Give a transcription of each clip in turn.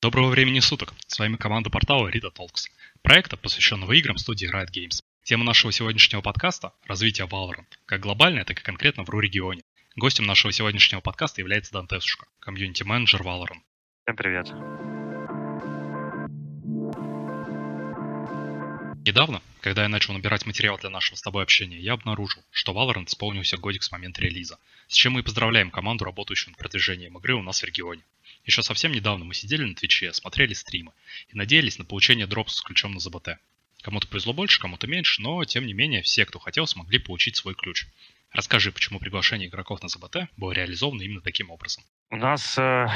Доброго времени суток! С вами команда портала Rita Talks, проекта, посвященного играм студии Riot Games. Тема нашего сегодняшнего подкаста – развитие Valorant, как глобальное, так и конкретно в РУ-регионе. Гостем нашего сегодняшнего подкаста является Дантесушка, комьюнити-менеджер Valorant. Всем привет. Недавно, когда я начал набирать материал для нашего с тобой общения, я обнаружил, что Valorant исполнился годик с момента релиза, с чем мы и поздравляем команду, работающую над продвижением игры у нас в регионе. Еще совсем недавно мы сидели на Твиче, смотрели стримы и надеялись на получение дропса с ключом на ЗБТ. Кому-то повезло больше, кому-то меньше, но тем не менее все, кто хотел, смогли получить свой ключ. Расскажи, почему приглашение игроков на ЗБТ было реализовано именно таким образом. У нас э,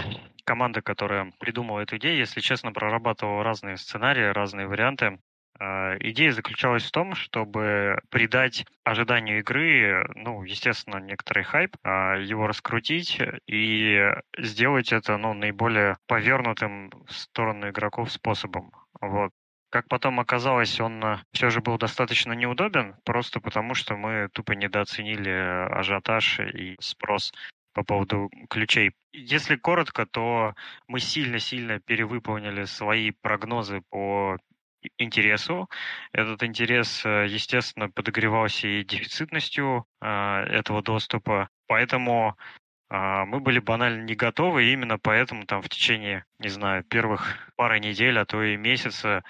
команда, которая придумала эту идею, если честно, прорабатывала разные сценарии, разные варианты. Э, идея заключалась в том, чтобы придать ожиданию игры, ну, естественно, некоторый хайп, э, его раскрутить и сделать это, ну, наиболее повернутым в сторону игроков способом. Вот. Как потом оказалось, он э, все же был достаточно неудобен, просто потому что мы тупо недооценили ажиотаж и спрос по поводу ключей. Если коротко, то мы сильно-сильно перевыполнили свои прогнозы по интересу. Этот интерес, э, естественно, подогревался и дефицитностью э, этого доступа. Поэтому э, мы были банально не готовы, и именно поэтому там в течение, не знаю, первых пары недель, а то и месяца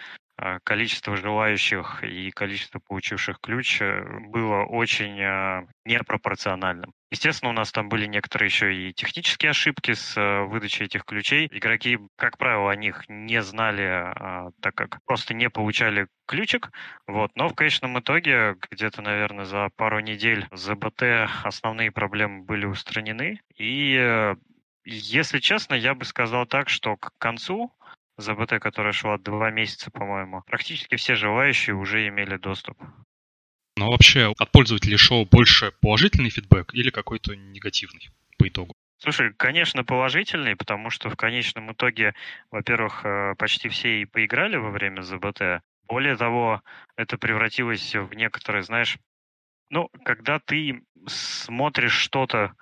а, количество желающих и количество получивших ключ э, было очень а, непропорциональным. Естественно, у нас там были некоторые еще и технические ошибки с э, выдачей этих ключей. Игроки, как правило, о них не знали, а, так как просто не получали ключик. Вот. Но в конечном итоге, где-то, наверное, за пару недель ЗБТ основные проблемы были устранены. И э, если честно, я бы сказал так, что к концу ЗБТ, которая шла два месяца, по-моему, практически все желающие уже имели доступ. Но вообще от пользователей шоу больше положительный фидбэк или какой-то негативный по итогу? Слушай, конечно, положительный, потому что в конечном итоге, во-первых, э, почти все и поиграли во время ЗБТ. Более того, это превратилось в некоторые, знаешь, ну, когда ты смотришь что-то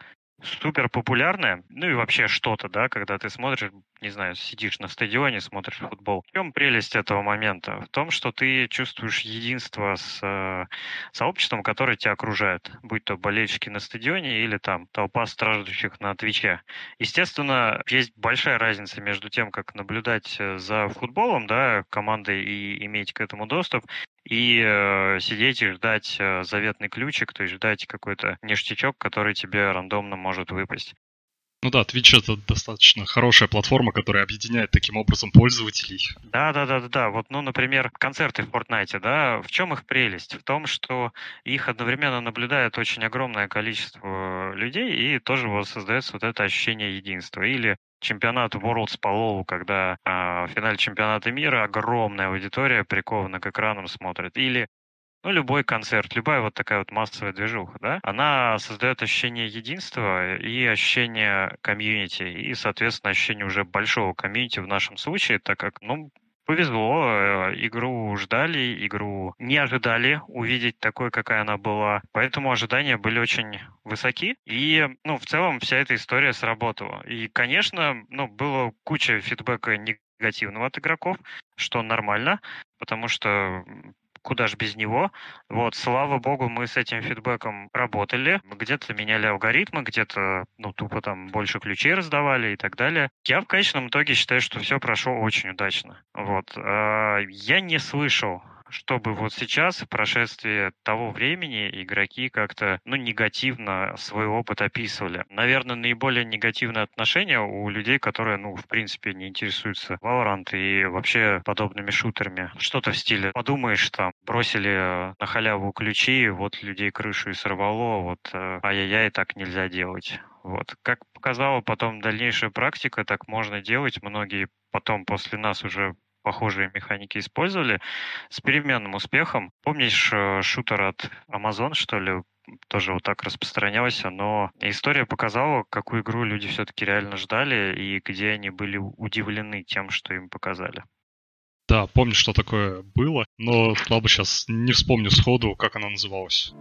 супер популярное, ну и вообще что-то, да, когда ты смотришь, не знаю, сидишь на стадионе, смотришь футбол. В чем прелесть этого момента? В том, что ты чувствуешь единство с э, сообществом, которое тебя окружает, будь то болельщики на стадионе или там толпа страждущих на Твиче. Естественно, есть большая разница между тем, как наблюдать э, за футболом, да, командой и иметь к этому доступ, и э, сидеть и ждать э, заветный ключик, то есть ждать какой-то ништячок, который тебе рандомно может выпасть. Ну да, Twitch это достаточно хорошая платформа, которая объединяет таким образом пользователей. Да, да, да, да, да. Вот, ну, например, концерты в Fortnite, да, в чем их прелесть? В том, что их одновременно наблюдает очень огромное количество людей, и тоже вот создается вот это ощущение единства. Или чемпионат Worlds по лолу, когда э, в финале чемпионата мира огромная аудитория прикована к экранам смотрит. Или ну, любой концерт, любая вот такая вот массовая движуха, да, она создает ощущение единства и ощущение комьюнити, и, соответственно, ощущение уже большого комьюнити в нашем случае, так как, ну, повезло, э, игру ждали, игру не ожидали увидеть такой, какая она была, поэтому ожидания были очень высоки, и, ну, в целом вся эта история сработала. И, конечно, ну, было куча фидбэка негативного от игроков, что нормально, потому что куда же без него. Вот, слава богу, мы с этим фидбэком работали. Где-то меняли алгоритмы, где-то, ну, тупо там больше ключей раздавали и так далее. Я в конечном итоге считаю, что все прошло очень удачно. Вот. А, я не слышал чтобы вот сейчас, в прошествии того времени, игроки как-то, ну, негативно свой опыт описывали. Наверное, наиболее негативное отношение у людей, которые, ну, в принципе, не интересуются Valorant и вообще подобными шутерами. Что-то в стиле, подумаешь, там, бросили на халяву ключи, вот людей крышу и сорвало, вот, э, ай-яй-яй, так нельзя делать. Вот. Как показала потом дальнейшая практика, так можно делать. Многие потом после нас уже похожие механики использовали с переменным успехом. Помнишь э, шутер от Amazon, что ли, тоже вот так распространялся, но история показала, какую игру люди все-таки реально ждали и где они были удивлены тем, что им показали. Да, помню, что такое было, но слабо сейчас не вспомню сходу, как она называлась.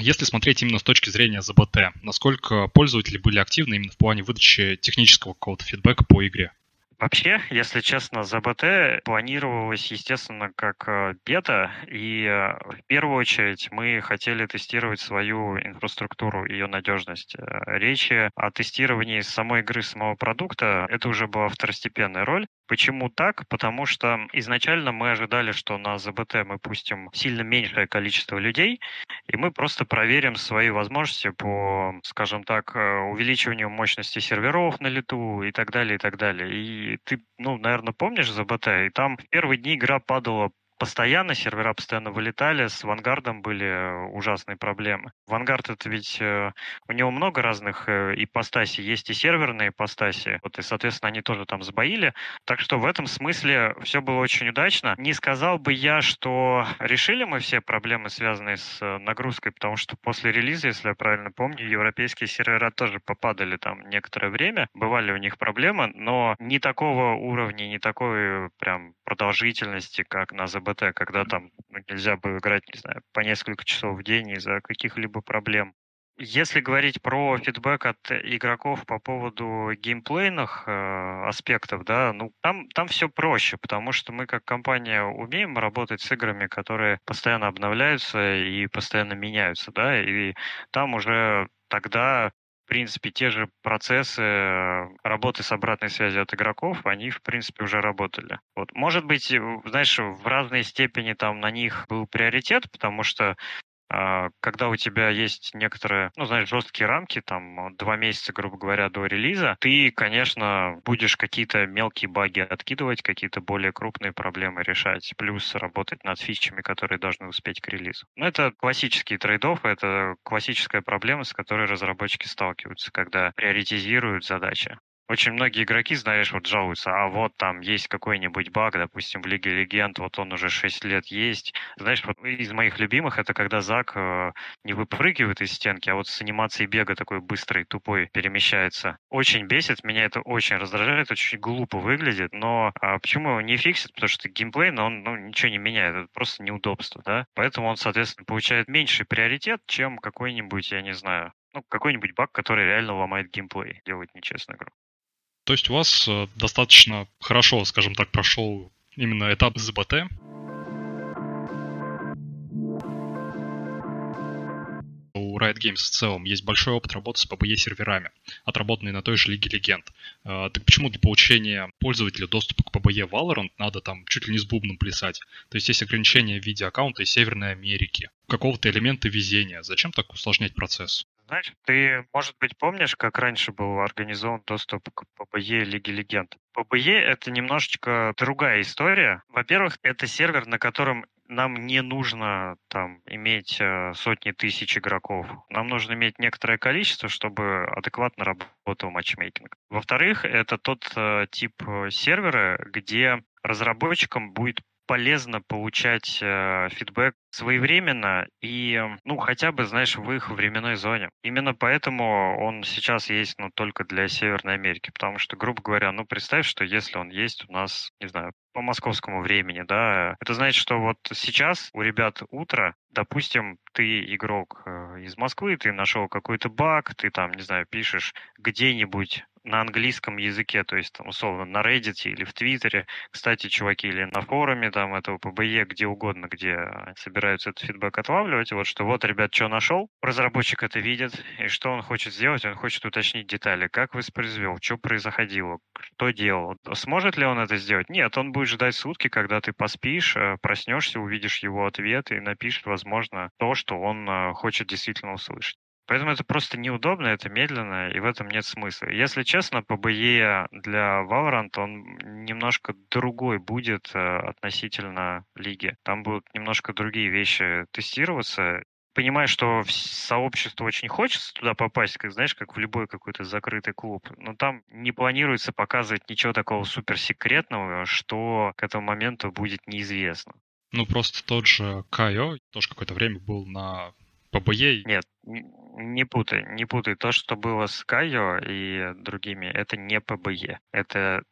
Если смотреть именно с точки зрения ЗБТ, насколько пользователи были активны именно в плане выдачи технического какого-то фидбэка по игре? Вообще, если честно, ЗБТ планировалось, естественно, как э, бета, и э, в первую очередь мы хотели тестировать свою инфраструктуру, ее надежность. Э, речи о тестировании самой игры, самого продукта, это уже была второстепенная роль. Почему так? Потому что изначально мы ожидали, что на ЗБТ мы пустим сильно меньшее количество людей, и мы просто проверим свои возможности по, скажем так, увеличиванию мощности серверов на лету и так далее, и так далее. И ты, ну, наверное, помнишь ЗБТ, и там первые дни игра падала постоянно, сервера постоянно вылетали, с Вангардом были э, ужасные проблемы. Вангард это ведь, э, у него много разных э, ипостасей, есть и серверные ипостаси, вот, и, соответственно, они тоже там сбоили, так что в этом смысле все было очень удачно. Не сказал бы я, что решили мы все проблемы, связанные с нагрузкой, потому что после релиза, если я правильно помню, европейские сервера тоже попадали там некоторое время, бывали у них проблемы, но не такого уровня, не такой прям продолжительности, как на БТ, когда там нельзя было играть, не знаю, по несколько часов в день из-за каких-либо проблем. Если говорить про фидбэк от игроков по поводу геймплейных э, аспектов, да, ну там, там все проще, потому что мы как компания умеем работать с играми, которые постоянно обновляются и постоянно меняются, да, и там уже тогда в принципе, те же процессы э, работы с обратной связью от игроков, они, в принципе, уже работали. Вот. Может быть, знаешь, в разной степени там на них был приоритет, потому что когда у тебя есть некоторые, ну, знаешь, жесткие рамки, там, два месяца, грубо говоря, до релиза, ты, конечно, будешь какие-то мелкие баги откидывать, какие-то более крупные проблемы решать, плюс работать над фичами, которые должны успеть к релизу. Но это классические трейдов, это классическая проблема, с которой разработчики сталкиваются, когда приоритизируют задачи. Очень многие игроки, знаешь, вот жалуются, а вот там есть какой-нибудь баг, допустим, в Лиге Легенд, вот он уже 6 лет есть. Знаешь, вот из моих любимых это когда Зак э, не выпрыгивает из стенки, а вот с анимацией бега такой быстрый, тупой перемещается. Очень бесит, меня это очень раздражает, очень глупо выглядит, но а почему его не фиксит? Потому что геймплей, но он ну, ничего не меняет, это просто неудобство, да? Поэтому он, соответственно, получает меньший приоритет, чем какой-нибудь, я не знаю, ну, какой-нибудь баг, который реально ломает геймплей, делает нечестную игру. То есть у вас э, достаточно хорошо, скажем так, прошел именно этап ЗБТ. У Riot Games в целом есть большой опыт работы с PBE серверами, отработанный на той же Лиге Легенд. Э, так почему для получения пользователя доступа к PBE Valorant надо там чуть ли не с бубном плясать? То есть есть ограничения в виде аккаунта из Северной Америки, какого-то элемента везения. Зачем так усложнять процесс? Знаешь, ты, может быть, помнишь, как раньше был организован доступ к PBE Лиги Легенд? PBE — это немножечко другая история. Во-первых, это сервер, на котором нам не нужно там иметь э, сотни тысяч игроков. Нам нужно иметь некоторое количество, чтобы адекватно работал матчмейкинг. Во-вторых, это тот э, тип э, сервера, где разработчикам будет полезно получать э, фидбэк своевременно и, ну, хотя бы, знаешь, в их временной зоне. Именно поэтому он сейчас есть, ну, только для Северной Америки, потому что, грубо говоря, ну, представь, что если он есть у нас, не знаю, по московскому времени, да, это значит, что вот сейчас у ребят утро, допустим, ты игрок э, из Москвы, ты нашел какой-то баг, ты там, не знаю, пишешь где-нибудь на английском языке, то есть, там, условно, на Reddit или в Твиттере. Кстати, чуваки, или на форуме там этого ПБЕ, где угодно, где собираются этот фидбэк отлавливать, вот что вот, ребят, что нашел, разработчик это видит, и что он хочет сделать? Он хочет уточнить детали, как воспроизвел, что происходило, что делал. Сможет ли он это сделать? Нет, он будет ждать сутки, когда ты поспишь, э, проснешься, увидишь его ответ и напишет, возможно, то, что он э, хочет действительно услышать. Поэтому это просто неудобно, это медленно, и в этом нет смысла. Если честно, PBE для Valorant, он немножко другой будет э, относительно лиги. Там будут немножко другие вещи тестироваться. Понимаю, что в сообщество очень хочется туда попасть, как знаешь, как в любой какой-то закрытый клуб. Но там не планируется показывать ничего такого суперсекретного, что к этому моменту будет неизвестно. Ну, просто тот же Кайо тоже какое-то время был на PBE. Нет, не путай, не путай. То, что было с Кайо и другими, это не PBE. Это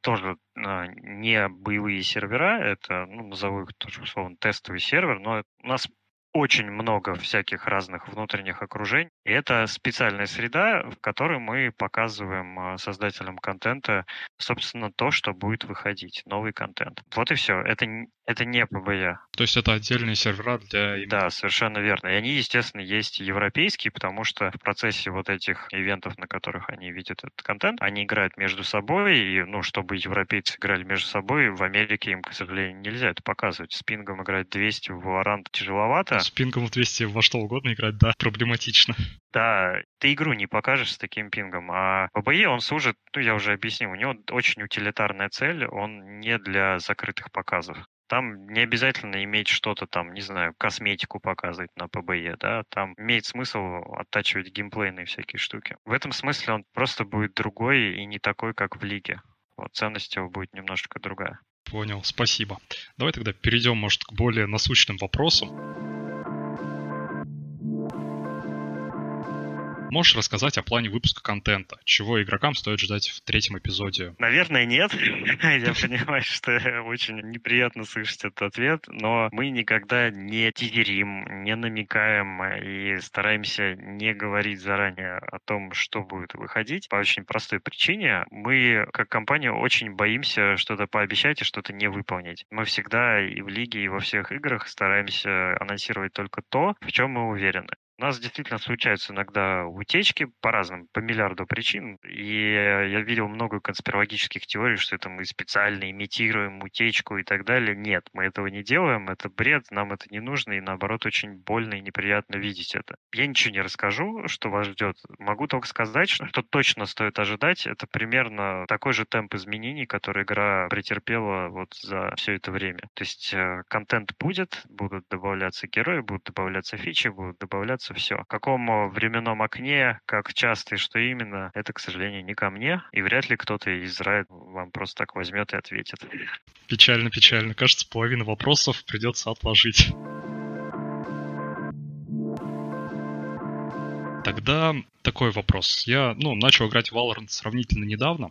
тоже а, не боевые сервера, это, ну, назову их тоже условно тестовый сервер, но у нас очень много всяких разных внутренних окружений. И это специальная среда, в которой мы показываем а, создателям контента, собственно, то, что будет выходить, новый контент. Вот и все. Это, это не ПБЯ. То есть это отдельные сервера для... Да, совершенно верно. И они, естественно, есть европейские, потому что в процессе вот этих ивентов, на которых они видят этот контент, они играют между собой, и, ну, чтобы европейцы играли между собой, в Америке им, к сожалению, нельзя это показывать. С пингом играть 200 в Valorant тяжеловато. С пингом в 200 во что угодно играть, да, проблематично. Да, ты игру не покажешь с таким пингом, а ПБЕ он служит, ну, я уже объяснил, у него очень утилитарная цель, он не для закрытых показов. Там не обязательно иметь что-то там, не знаю, косметику показывать на ПБЕ, да, там имеет смысл оттачивать геймплейные всякие штуки. В этом смысле он просто будет другой и не такой, как в лиге. Вот, ценность его будет немножко другая. Понял, спасибо. Давай тогда перейдем, может, к более насущным вопросам. Можешь рассказать о плане выпуска контента? Чего игрокам стоит ждать в третьем эпизоде? Наверное, нет. Я понимаю, что очень неприятно слышать этот ответ, но мы никогда не тизерим, не намекаем и стараемся не говорить заранее о том, что будет выходить. По очень простой причине. Мы, как компания, очень боимся что-то пообещать и что-то не выполнить. Мы всегда и в лиге, и во всех играх стараемся анонсировать только то, в чем мы уверены. У нас действительно случаются иногда утечки по разным, по миллиарду причин. И я видел много конспирологических теорий, что это мы специально имитируем утечку и так далее. Нет, мы этого не делаем, это бред, нам это не нужно, и наоборот очень больно и неприятно видеть это. Я ничего не расскажу, что вас ждет. Могу только сказать, что точно стоит ожидать. Это примерно такой же темп изменений, который игра претерпела вот за все это время. То есть э, контент будет, будут добавляться герои, будут добавляться фичи, будут добавляться меняется все. В каком временном окне, как часто и что именно, это, к сожалению, не ко мне. И вряд ли кто-то из Riot вам просто так возьмет и ответит. Печально, печально. Кажется, половину вопросов придется отложить. Тогда такой вопрос. Я ну, начал играть в Valorant сравнительно недавно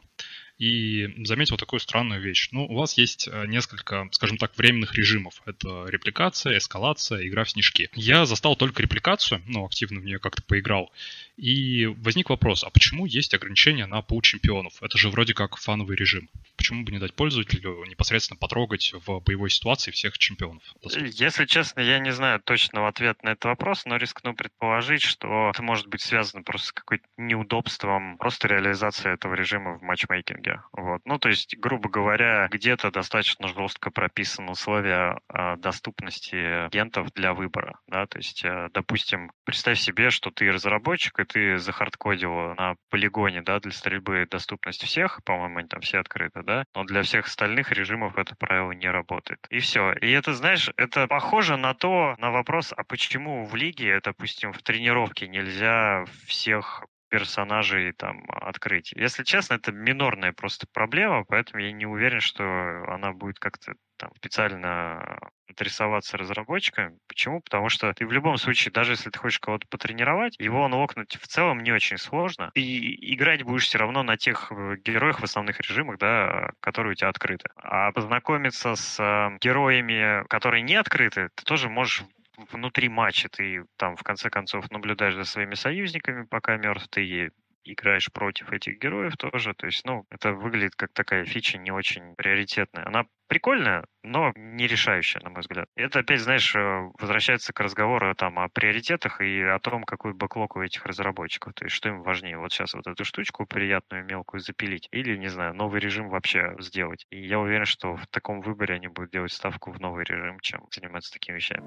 и заметил такую странную вещь. Ну, у вас есть э, несколько, скажем так, временных режимов. Это репликация, эскалация, игра в снежки. Я застал только репликацию, ну, активно в нее как-то поиграл. И возник вопрос, а почему есть ограничения на пул чемпионов? Это же вроде как фановый режим. Почему бы не дать пользователю непосредственно потрогать в боевой ситуации всех чемпионов? Если честно, я не знаю точного ответа на этот вопрос, но рискну предположить, что это может быть связано просто с какой-то неудобством просто реализации этого режима в матчмейкинге. Вот. Ну, то есть, грубо говоря, где-то достаточно жестко прописаны условия э, доступности агентов для выбора. Да? То есть, э, допустим, представь себе, что ты разработчик, и ты захардкодил на полигоне да, для стрельбы доступность всех, по-моему, они там все открыты, да, но для всех остальных режимов это правило не работает. И все. И это, знаешь, это похоже на то, на вопрос, а почему в лиге, допустим, в тренировке нельзя всех персонажей там открыть. Если честно, это минорная просто проблема, поэтому я не уверен, что она будет как-то там специально интересоваться разработчиками. Почему? Потому что ты в любом случае, даже если ты хочешь кого-то потренировать, его анлокнуть в целом не очень сложно. И играть будешь все равно на тех э, героях в основных режимах, да, которые у тебя открыты. А познакомиться с э, героями, которые не открыты, ты тоже можешь внутри матча ты там в конце концов наблюдаешь за своими союзниками, пока мертв, ты играешь против этих героев тоже. То есть, ну, это выглядит как такая фича не очень приоритетная. Она прикольная, но не решающая, на мой взгляд. Это опять, знаешь, э, возвращается к разговору там о приоритетах и о том, какой бэклог у этих разработчиков. То есть, что им важнее, вот сейчас вот эту штучку приятную, мелкую запилить или, не знаю, новый режим вообще сделать. И я уверен, что в таком выборе они будут делать ставку в новый режим, чем заниматься такими вещами.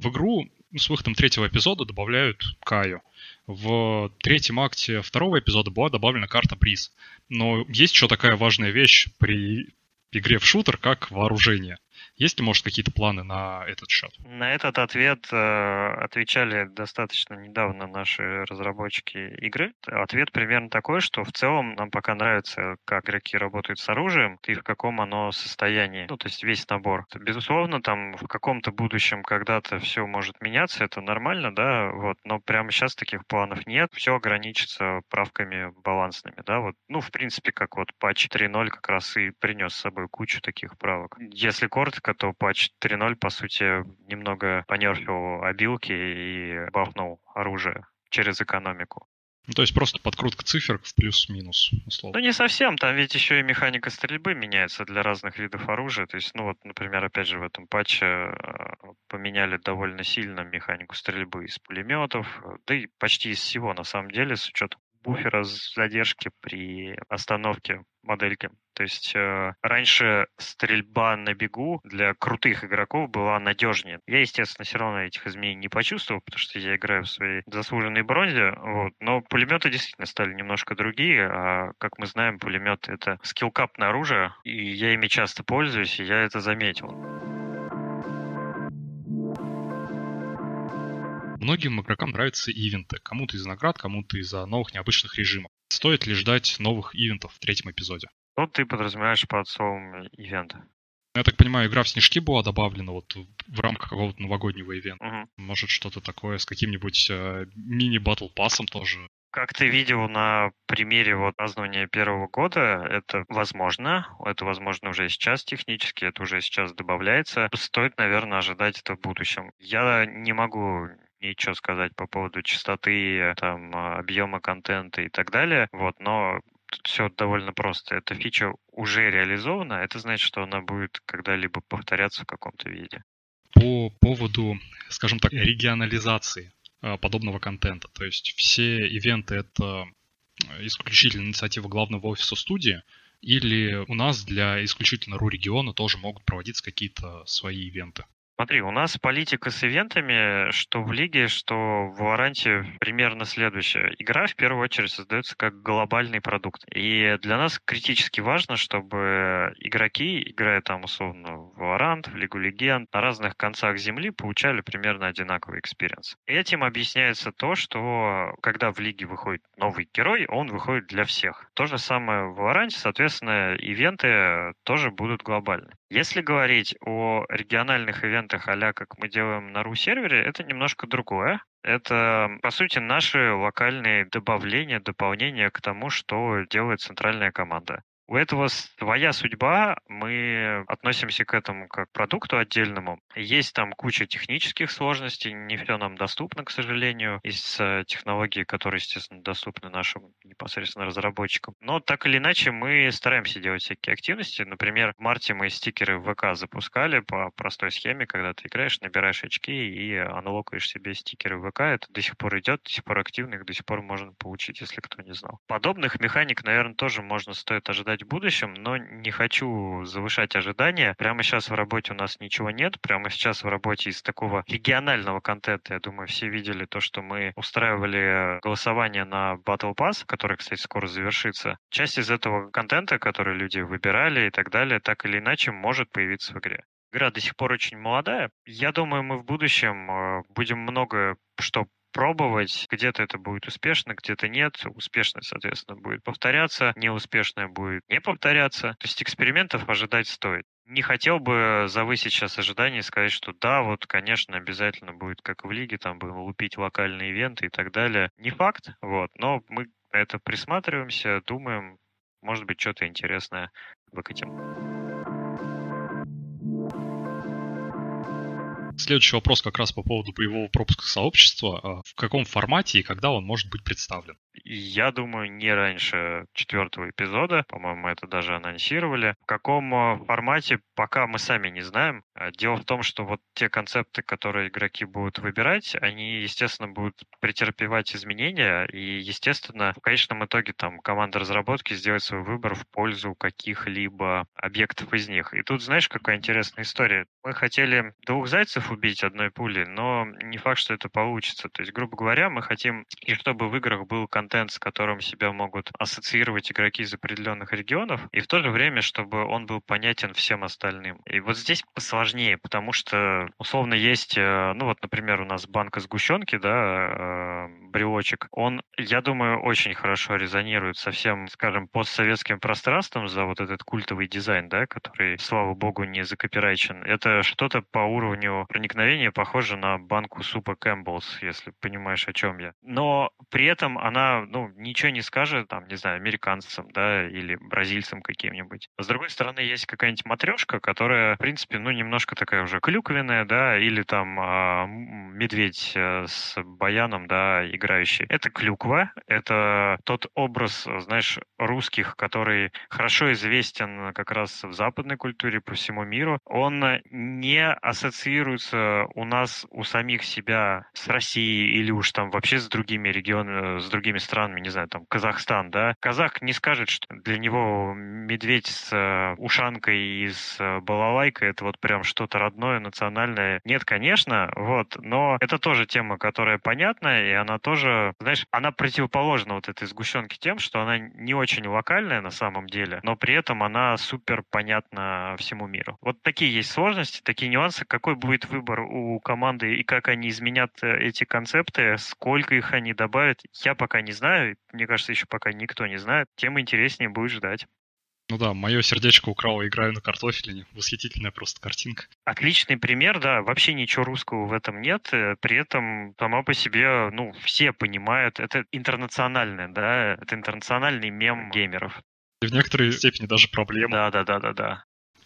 В игру с выходом третьего эпизода добавляют Каю. В третьем акте второго эпизода была добавлена карта Бриз. Но есть еще такая важная вещь при игре в шутер, как вооружение. Есть ли, может, какие-то планы на этот счет? На этот ответ э, отвечали достаточно недавно наши разработчики игры. Ответ примерно такой, что в целом нам пока нравится, как игроки работают с оружием и в каком оно состоянии. Ну, то есть весь набор. Безусловно, там в каком-то будущем когда-то все может меняться, это нормально, да, вот, но прямо сейчас таких планов нет. Все ограничится правками балансными, да, вот. Ну, в принципе, как вот патч 3.0 как раз и принес с собой кучу таких правок. Если коротко, то патч 3.0, по сути, немного понерфил обилки и бафнул оружие через экономику. Ну, то есть просто подкрутка цифр в плюс-минус, условно. Ну, не совсем. Там ведь еще и механика стрельбы меняется для разных видов оружия. То есть, ну вот, например, опять же, в этом патче э, поменяли довольно сильно механику стрельбы из пулеметов, да и почти из всего, на самом деле, с учетом буфера задержки при остановке модельки. То есть э, раньше стрельба на бегу для крутых игроков была надежнее. Я, естественно, все равно этих изменений не почувствовал, потому что я играю в своей заслуженной бронзе. Вот. Но пулеметы действительно стали немножко другие. А, как мы знаем, пулемет это скиллкапное оружие, и я ими часто пользуюсь, и я это заметил. Многим игрокам нравятся ивенты. Кому-то из наград, кому-то из-за новых необычных режимов. Стоит ли ждать новых ивентов в третьем эпизоде? Что ты подразумеваешь под словом ивента? Я так понимаю, игра в снежки была добавлена вот в рамках какого-то новогоднего ивента. Угу. Может, что-то такое с каким-нибудь э, мини-батл пассом тоже как ты видел на примере вот празднования первого года, это возможно. Это возможно уже сейчас технически, это уже сейчас добавляется. Стоит, наверное, ожидать это в будущем. Я не могу ничего сказать по поводу частоты, там, объема контента и так далее. Вот, но тут все довольно просто. Эта фича уже реализована, это значит, что она будет когда-либо повторяться в каком-то виде. По поводу, скажем так, регионализации э, подобного контента. То есть все ивенты — это исключительно инициатива главного офиса студии, или у нас для исключительно РУ-региона тоже могут проводиться какие-то свои ивенты? Смотри, у нас политика с ивентами, что в лиге, что в Валоранте примерно следующая. Игра в первую очередь создается как глобальный продукт. И для нас критически важно, чтобы игроки, играя там условно в Валорант, в Лигу Легенд, на разных концах земли, получали примерно одинаковый experience. Этим объясняется то, что когда в лиге выходит новый герой, он выходит для всех. То же самое в Валоранте, соответственно, ивенты тоже будут глобальны. Если говорить о региональных ивентах а как мы делаем на RU-сервере, это немножко другое. Это, по сути, наши локальные добавления, дополнения к тому, что делает центральная команда. У этого своя судьба, мы относимся к этому как к продукту отдельному. Есть там куча технических сложностей, не все нам доступно, к сожалению, из э, технологий, которые, естественно, доступны нашим непосредственно разработчикам. Но так или иначе мы стараемся делать всякие активности. Например, в марте мы стикеры в ВК запускали по простой схеме, когда ты играешь, набираешь очки и аналогуешь себе стикеры в ВК. Это до сих пор идет, до сих пор активно, их до сих пор можно получить, если кто не знал. Подобных механик, наверное, тоже можно стоит ожидать ожидать в будущем, но не хочу завышать ожидания. Прямо сейчас в работе у нас ничего нет. Прямо сейчас в работе из такого регионального контента, я думаю, все видели то, что мы устраивали голосование на Battle Pass, который, кстати, скоро завершится. Часть из этого контента, который люди выбирали и так далее, так или иначе может появиться в игре. Игра до сих пор очень молодая. Я думаю, мы в будущем э, будем много что пробовать. Где-то это будет успешно, где-то нет. Успешное, соответственно, будет повторяться, неуспешное будет не повторяться. То есть экспериментов ожидать стоит. Не хотел бы завысить сейчас ожидания и сказать, что да, вот, конечно, обязательно будет, как в лиге, там будем лупить локальные ивенты и так далее. Не факт, вот, но мы это присматриваемся, думаем, может быть, что-то интересное выкатим. Следующий вопрос как раз по поводу боевого пропуска сообщества. А в каком формате и когда он может быть представлен? Я думаю, не раньше четвертого эпизода. По-моему, это даже анонсировали. В каком э, формате, пока мы сами не знаем. А дело в том, что вот те концепты, которые игроки будут выбирать, они, естественно, будут претерпевать изменения. И, естественно, в конечном итоге там команда разработки сделает свой выбор в пользу каких-либо объектов из них. И тут, знаешь, какая интересная история. Мы хотели двух зайцев убить одной пулей, но не факт, что это получится. То есть, грубо говоря, мы хотим, и чтобы в играх был контент контент, с которым себя могут ассоциировать игроки из определенных регионов, и в то же время, чтобы он был понятен всем остальным. И вот здесь посложнее, потому что условно есть, э, ну вот, например, у нас банка сгущенки, да, э, брелочек, он, я думаю, очень хорошо резонирует со всем, скажем, постсоветским пространством за вот этот культовый дизайн, да, который, слава богу, не закопирайчен. Это что-то по уровню проникновения похоже на банку супа Кэмпбеллс, если понимаешь, о чем я. Но при этом она, ну, ничего не скажет, там, не знаю, американцам, да, или бразильцам каким-нибудь. С другой стороны, есть какая-нибудь матрешка, которая, в принципе, ну, немножко такая уже клюквенная, да, или там э, медведь с баяном, да, играющий. Это клюква, это тот образ, знаешь, русских, который хорошо известен как раз в западной культуре по всему миру. Он не ассоциируется у нас, у самих себя с Россией или уж там вообще с другими регионами, с другими странами, не знаю, там Казахстан, да. Казах не скажет, что для него медведь с э, ушанкой и с э, балалайкой это вот прям что-то родное, национальное. Нет, конечно, вот, но это тоже тема, которая понятна, и она тоже, знаешь, она противоположна вот этой сгущенке тем, что она не очень локальная на самом деле, но при этом она супер понятна всему миру. Вот такие есть сложности, такие нюансы, какой будет выбор у команды и как они изменят э, эти концепты, сколько их они добавят, я пока не знаю, мне кажется, еще пока никто не знает, тем интереснее будет ждать. Ну да, мое сердечко украло «Играю на картофелине». Восхитительная просто картинка. Отличный пример, да. Вообще ничего русского в этом нет. Э, при этом сама по себе, ну, все понимают, это интернациональное, да, это интернациональный мем геймеров. И в некоторой степени даже проблема. Да, да, да, да, да.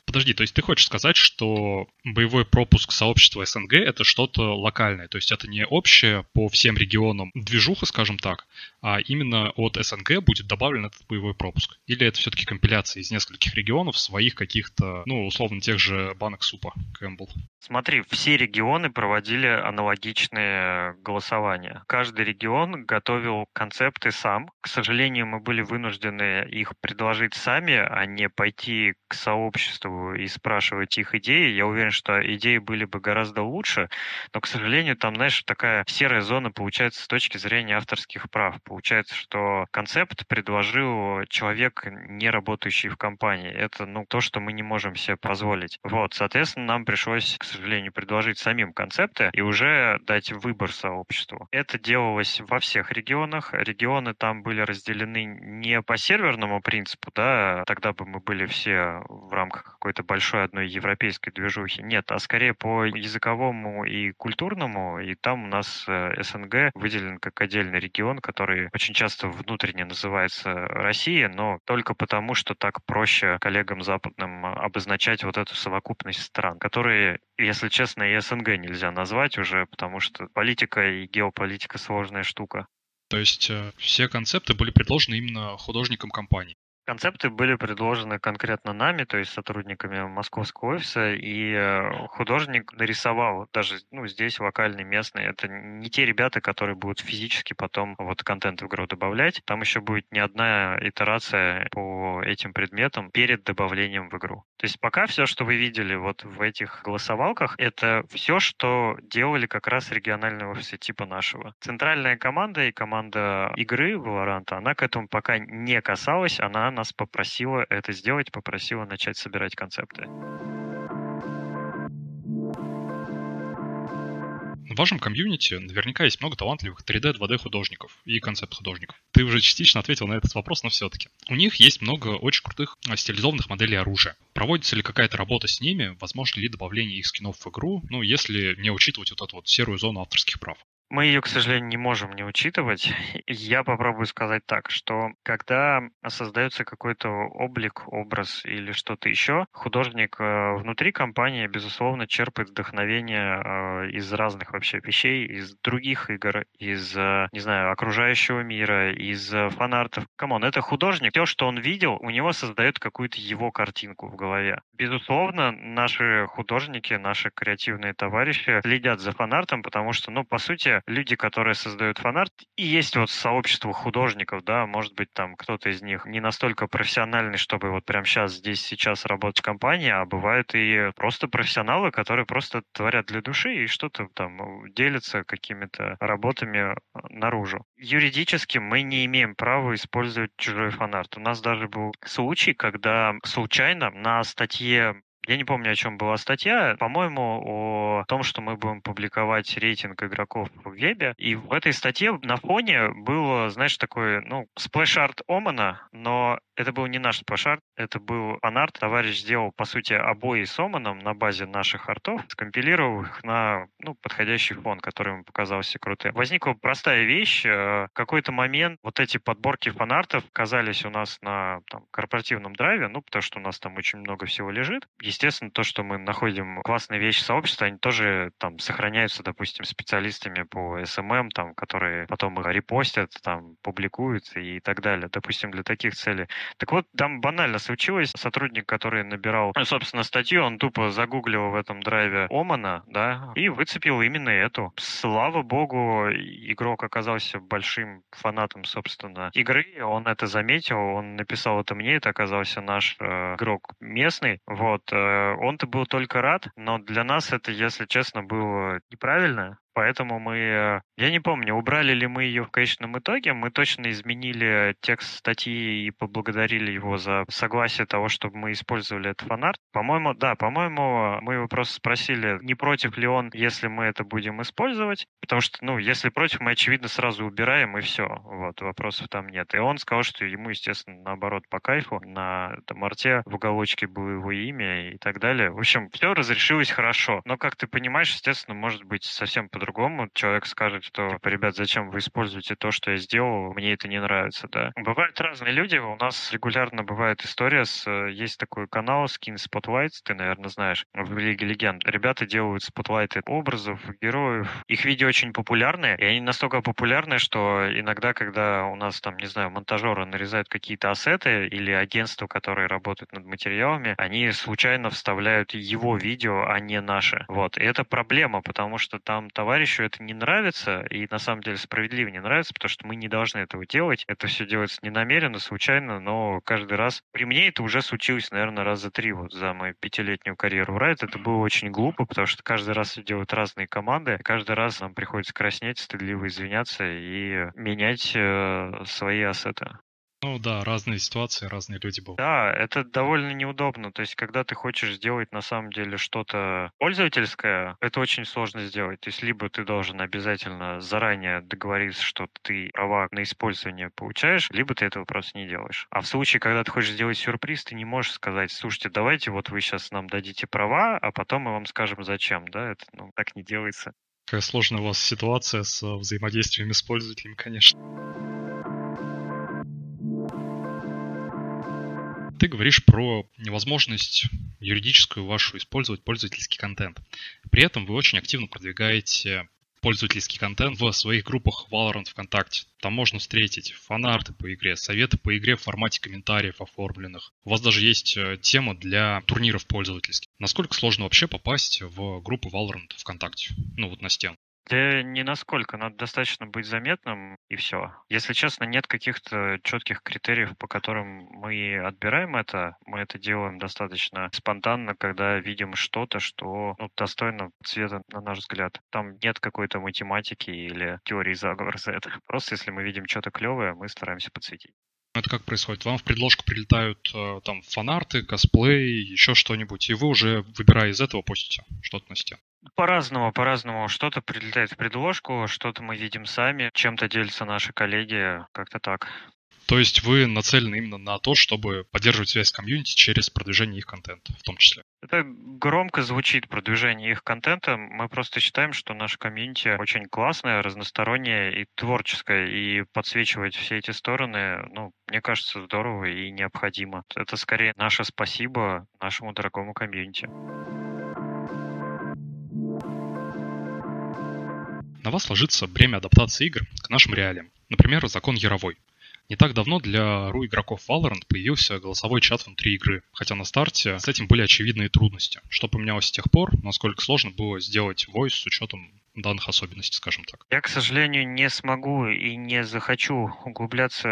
Подожди, то есть ты хочешь сказать, что боевой пропуск сообщества СНГ это что-то локальное, то есть это не общее по всем регионам движуха, скажем так, а именно от СНГ будет добавлен этот боевой пропуск? Или это все-таки компиляция из нескольких регионов своих каких-то, ну, условно, тех же банок супа Кэмпбелл? Смотри, все регионы проводили аналогичные голосования. Каждый регион готовил концепты сам. К сожалению, мы были вынуждены их предложить сами, а не пойти к сообществу и спрашивать их идеи. Я уверен, что идеи были бы гораздо лучше, но, к сожалению, там, знаешь, такая серая зона получается с точки зрения авторских прав. Получается, что концепт предложил человек, не работающий в компании. Это, ну, то, что мы не можем себе позволить. Вот, соответственно, нам пришлось, к сожалению, предложить самим концепты и уже дать выбор сообществу. Это делалось во всех регионах. Регионы там были разделены не по серверному принципу, да, тогда бы мы были все в рамках какой-то большой одной европейской движухи. Нет, а скорее по языковому и культурному, и там у нас э, СНГ выделен как отдельный регион, который очень часто внутренне называется Россия, но только потому, что так проще коллегам западным обозначать вот эту совокупность стран, которые если честно, и СНГ нельзя назвать уже, потому что политика и геополитика сложная штука. То есть э, все концепты были предложены именно художникам компании. Концепты были предложены конкретно нами, то есть сотрудниками московского офиса, и э, художник нарисовал, даже ну, здесь локальный, местный, это не те ребята, которые будут физически потом вот контент в игру добавлять, там еще будет не одна итерация по этим предметам перед добавлением в игру. То есть пока все, что вы видели вот в этих голосовалках, это все, что делали как раз региональные офисы типа нашего. Центральная команда и команда игры Valorant, она к этому пока не касалась, она нас попросила это сделать, попросила начать собирать концепты. В вашем комьюнити наверняка есть много талантливых 3D, 2D художников и концепт-художников. Ты уже частично ответил на этот вопрос, но все-таки. У них есть много очень крутых а, стилизованных моделей оружия. Проводится ли какая-то работа с ними? Возможно ли добавление их скинов в игру? Ну, если не учитывать вот эту вот серую зону авторских прав. Мы ее, к сожалению, не можем не учитывать. Я попробую сказать так, что когда создается какой-то облик, образ или что-то еще, художник э, внутри компании, безусловно, черпает вдохновение э, из разных вообще вещей, из других игр, из, э, не знаю, окружающего мира, из фанартов. Come on, это художник. Все, что он видел, у него создает какую-то его картинку в голове. Безусловно, наши художники, наши креативные товарищи следят за фанартом, потому что, ну, по сути, люди, которые создают фанарт, и есть вот сообщество художников, да, может быть, там кто-то из них не настолько профессиональный, чтобы вот прямо сейчас, здесь, сейчас работать в компании, а бывают и просто профессионалы, которые просто творят для души и что-то там делятся какими-то работами наружу. Юридически мы не имеем права использовать чужой фанарт. У нас даже был случай, когда случайно на статье я не помню, о чем была статья. По-моему, о том, что мы будем публиковать рейтинг игроков в вебе. И в этой статье на фоне было, знаешь, такой, ну, splash art Омана, но это был не наш splash art, это был фанарт. Товарищ сделал, по сути, обои с Оманом на базе наших артов, скомпилировал их на ну, подходящий фон, который ему показался крутым. Возникла простая вещь. Э, в какой-то момент вот эти подборки фанартов оказались у нас на там, корпоративном драйве, ну, потому что у нас там очень много всего лежит естественно, то, что мы находим классные вещи сообщества, они тоже там сохраняются, допустим, специалистами по SMM, там, которые потом их репостят, там, публикуют и так далее, допустим, для таких целей. Так вот, там банально случилось, сотрудник, который набирал, ну, собственно, статью, он тупо загуглил в этом драйве Омана, да, и выцепил именно эту. Слава богу, игрок оказался большим фанатом, собственно, игры, он это заметил, он написал это мне, это оказался наш э, игрок местный, вот, э, он-то был только рад, но для нас это, если честно, было неправильно, поэтому мы, э, я не помню, убрали ли мы ее в конечном итоге, мы точно изменили текст статьи и поблагодарили его за согласие того, чтобы мы использовали этот фанарт. По-моему, да, по-моему, мы его просто спросили, не против ли он, если мы это будем использовать, потому что, ну, если против, мы, очевидно, сразу убираем, и все, вот, вопросов там нет. И он сказал, что ему, естественно, наоборот, по кайфу, на этом арте в уголочке было его имя и так далее. В общем, все разрешилось хорошо, но, как ты понимаешь, естественно, может быть совсем по по-другому. Человек скажет, что, типа, ребят, зачем вы используете то, что я сделал, мне это не нравится, да. Бывают разные люди, у нас регулярно бывает история с... Э, есть такой канал Skin Spotlights, ты, наверное, знаешь, в Лиге Легенд. Ребята делают спотлайты образов, героев. Их видео очень популярные, и они настолько популярны, что иногда, когда у нас там, не знаю, монтажеры нарезают какие-то ассеты или агентства, которые работают над материалами, они случайно вставляют его видео, а не наши. Вот. И это проблема, потому что там товарищ товарищу это не нравится, и на самом деле справедливо не нравится, потому что мы не должны этого делать. Это все делается не намеренно, случайно, но каждый раз... При мне это уже случилось, наверное, раза три вот за мою пятилетнюю карьеру в Riot. Это было очень глупо, потому что каждый раз делают разные команды, каждый раз нам приходится краснеть, стыдливо извиняться и менять э, свои ассеты. Ну да, разные ситуации, разные люди бывают. Да, это довольно неудобно. То есть, когда ты хочешь сделать на самом деле что-то пользовательское, это очень сложно сделать. То есть, либо ты должен обязательно заранее договориться, что ты права на использование получаешь, либо ты этого просто не делаешь. А в случае, когда ты хочешь сделать сюрприз, ты не можешь сказать, слушайте, давайте вот вы сейчас нам дадите права, а потом мы вам скажем зачем. Да, это ну, так не делается. Какая сложная у вас ситуация с взаимодействием с пользователями, конечно. Говоришь про невозможность юридическую вашу использовать пользовательский контент. При этом вы очень активно продвигаете пользовательский контент в своих группах Valorant ВКонтакте. Там можно встретить фанарты по игре, советы по игре в формате комментариев оформленных. У вас даже есть э, тема для турниров пользовательских. Насколько сложно вообще попасть в группу Valorant ВКонтакте? Ну вот на стену. Да не насколько, надо достаточно быть заметным, и все. Если честно, нет каких-то четких критериев, по которым мы отбираем это. Мы это делаем достаточно спонтанно, когда видим что-то, что ну, достойно цвета, на наш взгляд. Там нет какой-то математики или теории заговора за это. Просто если мы видим что-то клевое, мы стараемся подсветить. Это как происходит? Вам в предложку прилетают э, там фанарты, косплей, еще что-нибудь, и вы уже, выбирая из этого, постите что-то на стену. По-разному, по-разному. Что-то прилетает в предложку, что-то мы видим сами, чем-то делятся наши коллеги, как-то так. То есть вы нацелены именно на то, чтобы поддерживать связь с комьюнити через продвижение их контента в том числе? Это громко звучит, продвижение их контента. Мы просто считаем, что наше комьюнити очень классное, разностороннее и творческое. И подсвечивать все эти стороны, ну, мне кажется, здорово и необходимо. Это скорее наше спасибо нашему дорогому комьюнити. На вас ложится бремя адаптации игр к нашим реалиям. Например, закон Яровой. Не так давно для RU игроков Valorant появился голосовой чат внутри игры, хотя на старте с этим были очевидные трудности. Что поменялось с тех пор, насколько сложно было сделать voice с учетом данных особенностей, скажем так. Я, к сожалению, не смогу и не захочу углубляться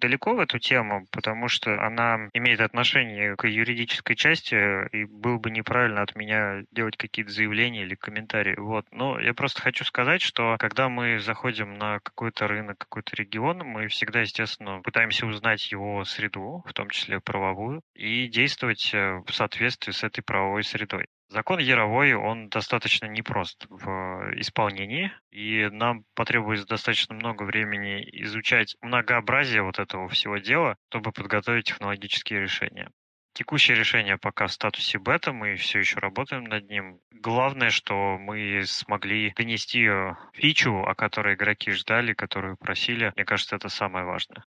далеко в эту тему, потому что она имеет отношение к юридической части, и было бы неправильно от меня делать какие-то заявления или комментарии. Вот. Но я просто хочу сказать, что когда мы заходим на какой-то рынок, какой-то регион, мы всегда, естественно, пытаемся узнать его среду, в том числе правовую, и действовать э, в соответствии с этой правовой средой. Закон Яровой, он достаточно непрост в исполнении, и нам потребуется достаточно много времени изучать многообразие вот этого всего дела, чтобы подготовить технологические решения. Текущее решение пока в статусе бета, мы все еще работаем над ним. Главное, что мы смогли донести фичу, о которой игроки ждали, которую просили. Мне кажется, это самое важное.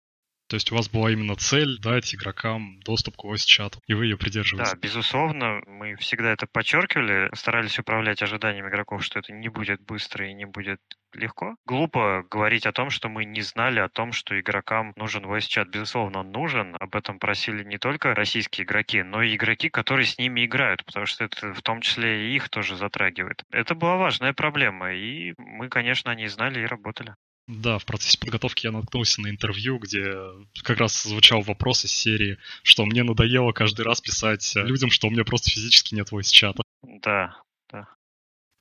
То есть у вас была именно цель дать игрокам доступ к voice-чату, и вы ее придерживаетесь? Да, безусловно, мы всегда это подчеркивали, старались управлять ожиданием игроков, что это не будет быстро и не будет легко. Глупо говорить о том, что мы не знали о том, что игрокам нужен voice-чат. Безусловно, он нужен. Об этом просили не только российские игроки, но и игроки, которые с ними играют, потому что это в том числе и их тоже затрагивает. Это была важная проблема, и мы, конечно, о ней знали и работали. Да, в процессе подготовки я наткнулся на интервью, где как раз звучал вопрос из серии, что мне надоело каждый раз писать людям, что у меня просто физически нет voice-чата. Да, да.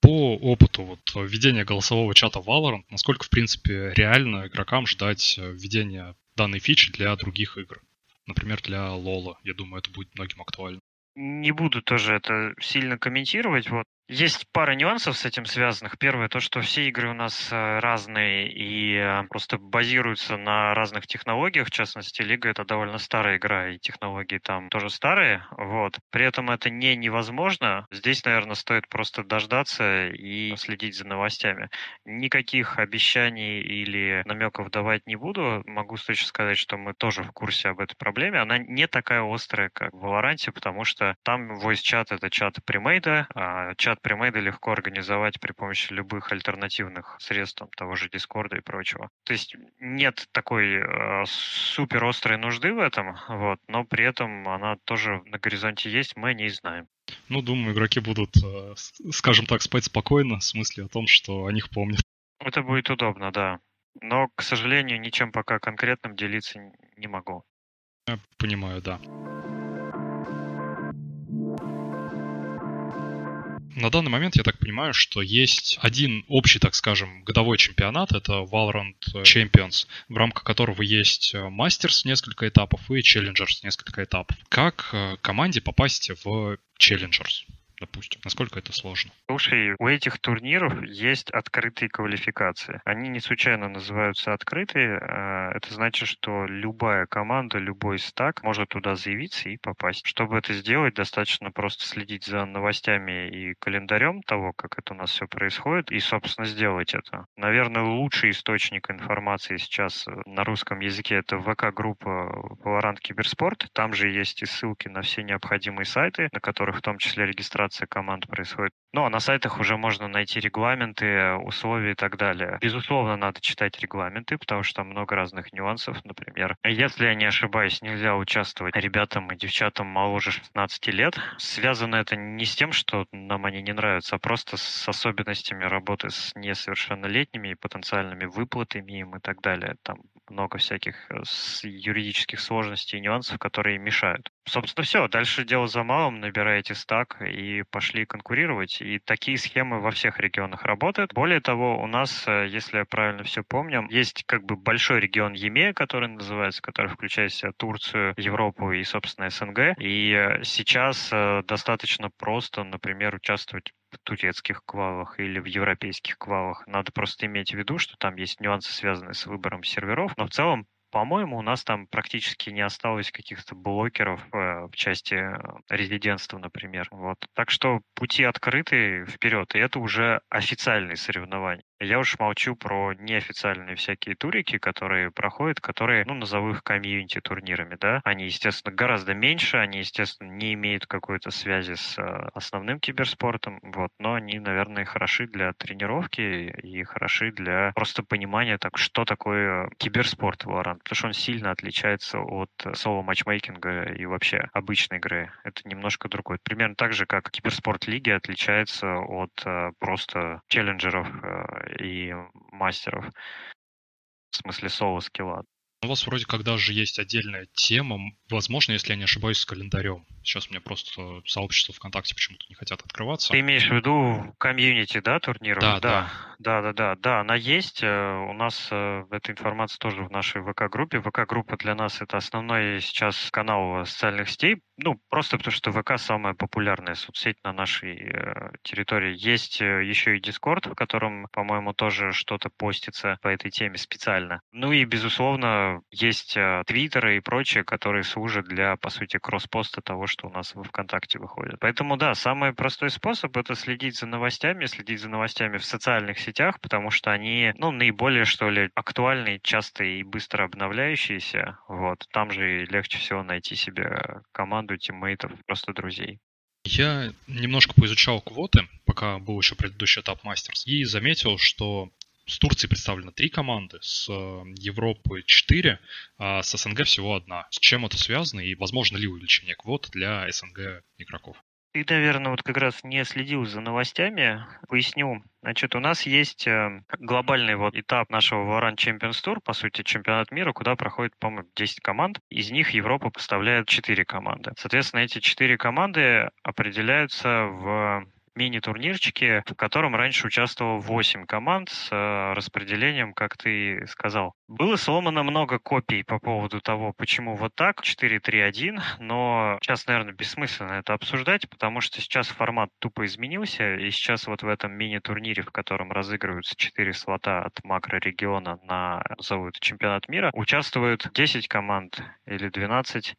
По опыту вот, введения голосового чата Valorant, насколько, в принципе, реально игрокам ждать введения данной фичи для других игр? Например, для Лола. Я думаю, это будет многим актуально. Не буду тоже это сильно комментировать. Вот есть пара нюансов с этим связанных. Первое, то, что все игры у нас э, разные и э, просто базируются на разных технологиях. В частности, Лига — это довольно старая игра, и технологии там тоже старые. Вот. При этом это не невозможно. Здесь, наверное, стоит просто дождаться и следить за новостями. Никаких обещаний или намеков давать не буду. Могу точно сказать, что мы тоже в курсе об этой проблеме. Она не такая острая, как в Valorant, потому что там voice-чат — это чат премейда, а чат чат премейда легко организовать при помощи любых альтернативных средств, там, того же Дискорда и прочего. То есть нет такой э, супер острой нужды в этом, вот, но при этом она тоже на горизонте есть, мы не знаем. Ну, думаю, игроки будут, э, скажем так, спать спокойно, в смысле о том, что о них помнят. Это будет удобно, да. Но, к сожалению, ничем пока конкретным делиться не могу. Я понимаю, да. На данный момент я так понимаю, что есть один общий, так скажем, годовой чемпионат, это Valorant Champions, в рамках которого есть Masters несколько этапов и Challengers несколько этапов. Как э, команде попасть в Challengers? Допустим? Насколько это сложно? Слушай, у этих турниров есть открытые квалификации. Они не случайно называются открытые. А это значит, что любая команда, любой стак может туда заявиться и попасть. Чтобы это сделать, достаточно просто следить за новостями и календарем того, как это у нас все происходит, и, собственно, сделать это. Наверное, лучший источник информации сейчас на русском языке это ВК-группа Valorant Киберспорт. Там же есть и ссылки на все необходимые сайты, на которых в том числе регистрация регистрация команд происходит. Ну, а на сайтах уже можно найти регламенты, условия и так далее. Безусловно, надо читать регламенты, потому что там много разных нюансов. Например, если я не ошибаюсь, нельзя участвовать ребятам и девчатам моложе 16 лет. Связано это не с тем, что нам они не нравятся, а просто с особенностями работы с несовершеннолетними и потенциальными выплатами им и так далее. Там много всяких э, юридических сложностей и нюансов, которые мешают. Собственно, все. Дальше дело за малым. Набираете стак и пошли конкурировать. И такие схемы во всех регионах работают. Более того, у нас, э, если я правильно все помню, есть как бы большой регион ЕМЕ, который называется, который включает в себя Турцию, Европу и, собственно, СНГ. И э, сейчас достаточно просто, например, участвовать турецких квалах или в европейских квалах. Надо просто иметь в виду, что там есть нюансы, связанные с выбором серверов, но в целом по-моему, у нас там практически не осталось каких-то блокеров э, в части э, резидентства, например. Вот. Так что пути открыты вперед, и это уже официальные соревнования. Я уж молчу про неофициальные всякие турики, которые проходят, которые, ну, назову их комьюнити турнирами, да. Они, естественно, гораздо меньше, они, естественно, не имеют какой-то связи с э, основным киберспортом, вот, но они, наверное, хороши для тренировки и хороши для просто понимания, так, что такое киберспорт Valorant, потому что он сильно отличается от соло-матчмейкинга и вообще обычной игры. Это немножко другое. Примерно так же, как киберспорт лиги отличается от э, просто челленджеров э, и мастеров. В смысле соло-скилла. У вас вроде как даже есть отдельная тема, возможно, если я не ошибаюсь, с календарем. Сейчас у меня просто сообщество ВКонтакте почему-то не хотят открываться. Ты имеешь в виду комьюнити, да, турниров? Да, да. Да, да, да, да, она есть. Э, у нас э, эта информация тоже в нашей ВК-группе. ВК-группа для нас это основной сейчас канал социальных сетей. Ну, просто потому что ВК самая популярная соцсеть на нашей э, территории. Есть еще и Дискорд, в котором, по-моему, тоже что-то постится по этой теме специально. Ну и, безусловно, есть Твиттеры и прочее, которые служат для, по сути, кросс-поста того, что у нас во ВКонтакте выходит. Поэтому, да, самый простой способ — это следить за новостями, следить за новостями в социальных сетях, потому что они, ну, наиболее, что ли, актуальные, часто и быстро обновляющиеся. Вот. Там же легче всего найти себе команду, тиммейтов, просто друзей. Я немножко поизучал квоты, пока был еще предыдущий этап мастерс, и заметил, что с Турции представлено три команды, с э, Европы четыре, а с СНГ всего одна. С чем это связано и возможно ли увеличение квот для СНГ игроков? Ты, наверное, вот как раз не следил за новостями. Поясню. Значит, у нас есть э, глобальный вот этап нашего Valorant Champions Tour, по сути, чемпионат мира, куда проходит, по-моему, 10 команд. Из них Европа поставляет 4 команды. Соответственно, эти 4 команды определяются в мини-турнирчике, в котором раньше участвовало 8 команд с э, распределением, как ты сказал. Было сломано много копий по поводу того, почему вот так, 4-3-1, но сейчас, наверное, бессмысленно это обсуждать, потому что сейчас формат тупо изменился, и сейчас вот в этом мини-турнире, в котором разыгрываются 4 слота от макрорегиона на, назову это, чемпионат мира, участвуют 10 команд или 12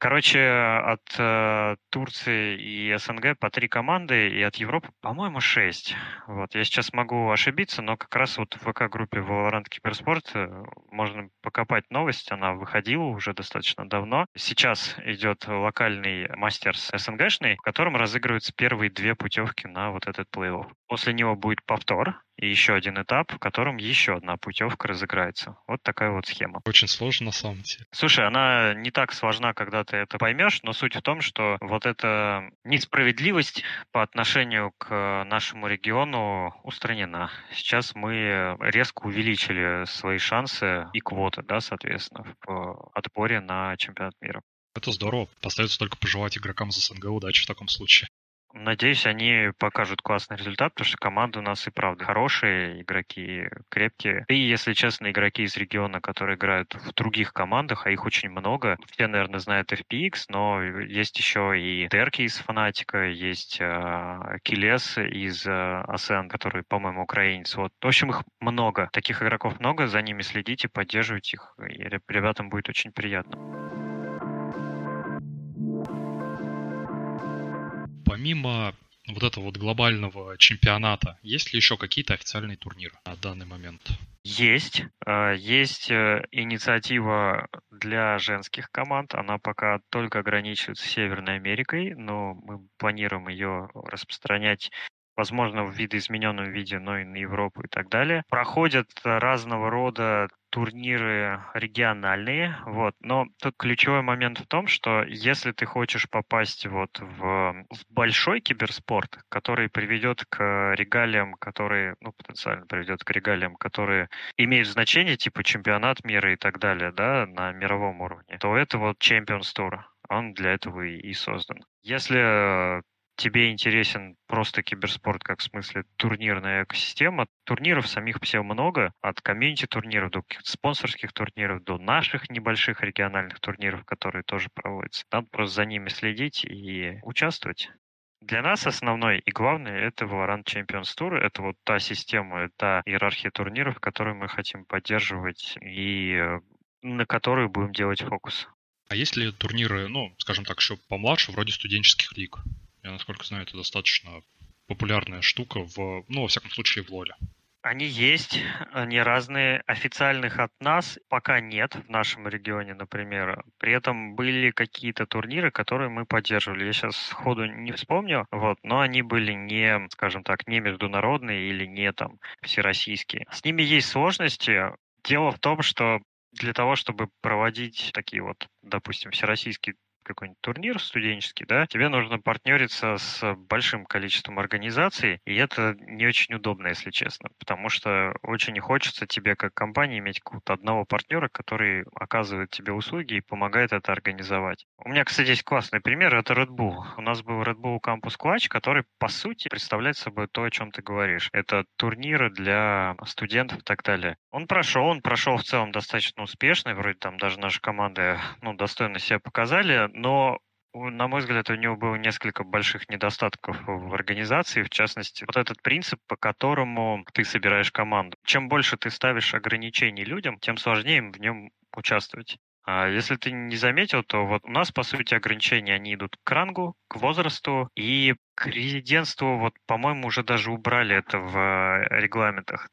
Короче, от э, Турции и СНГ по три команды, и от Европы, по-моему, шесть. Вот. Я сейчас могу ошибиться, но как раз вот в ВК-группе Valorant Киберспорт э, можно покопать новость, она выходила уже достаточно давно. Сейчас идет локальный мастерс СНГшный, в котором разыгрываются первые две путевки на вот этот плей-офф. После него будет повтор, и еще один этап, в котором еще одна путевка разыграется. Вот такая вот схема. Очень сложно на самом деле. Слушай, она не так сложна, когда ты это поймешь, но суть в том, что вот эта несправедливость по отношению к нашему региону устранена. Сейчас мы резко увеличили свои шансы и квоты, да, соответственно, в отборе на чемпионат мира. Это здорово. Остается только пожелать игрокам за СНГ удачи в таком случае. Надеюсь, они покажут классный результат, потому что команда у нас и правда хорошие, игроки крепкие. И, если честно, игроки из региона, которые играют в других командах, а их очень много. Все, наверное, знают FPX, но есть еще и Терки из Фанатика, есть э, Килес из э, который, по-моему, украинец. Вот. В общем, их много. Таких игроков много, за ними следите, поддерживайте их, и ребятам будет очень приятно. Помимо вот этого вот глобального чемпионата, есть ли еще какие-то официальные турниры на данный момент? Есть. А, есть э, инициатива для женских команд. Она пока только ограничивается Северной Америкой, но мы планируем ее распространять возможно, в видоизмененном виде, но и на Европу и так далее. Проходят разного рода турниры региональные, вот. Но тут ключевой момент в том, что если ты хочешь попасть вот в, в большой киберспорт, который приведет к регалиям, которые, ну, потенциально приведет к регалиям, которые имеют значение, типа чемпионат мира и так далее, да, на мировом уровне, то это вот Champions Tour. Он для этого и создан. Если тебе интересен просто киберспорт, как в смысле турнирная экосистема, турниров самих всего много, от комьюнити турниров до спонсорских турниров, до наших небольших региональных турниров, которые тоже проводятся. Надо просто за ними следить и участвовать. Для нас основной и главный это Valorant Champions Tour. Это вот та система, та иерархия турниров, которую мы хотим поддерживать и э, на которую будем делать фокус. А есть ли турниры, ну, скажем так, еще помладше, вроде студенческих лиг? Я, насколько знаю, это достаточно популярная штука в, ну, во всяком случае, в лоле. Они есть, они разные. Официальных от нас пока нет в нашем регионе, например. При этом были какие-то турниры, которые мы поддерживали. Я сейчас сходу не вспомню, вот, но они были не, скажем так, не международные или не там всероссийские. С ними есть сложности. Дело в том, что для того, чтобы проводить такие вот, допустим, всероссийские какой-нибудь турнир студенческий, да, тебе нужно партнериться с большим количеством организаций, и это не очень удобно, если честно, потому что очень не хочется тебе как компании иметь какого-то одного партнера, который оказывает тебе услуги и помогает это организовать. У меня, кстати, есть классный пример, это Red Bull. У нас был Red Bull Campus Clutch, который, по сути, представляет собой то, о чем ты говоришь. Это турниры для студентов и так далее. Он прошел, он прошел в целом достаточно успешно, вроде там даже наши команды, ну, достойно себя показали, но на мой взгляд, у него было несколько больших недостатков в организации, в частности, вот этот принцип, по которому ты собираешь команду. Чем больше ты ставишь ограничений людям, тем сложнее им в нем участвовать. А если ты не заметил, то вот у нас, по сути, ограничения, они идут к рангу, к возрасту и к резидентству, вот, по-моему, уже даже убрали это в э, регламентах.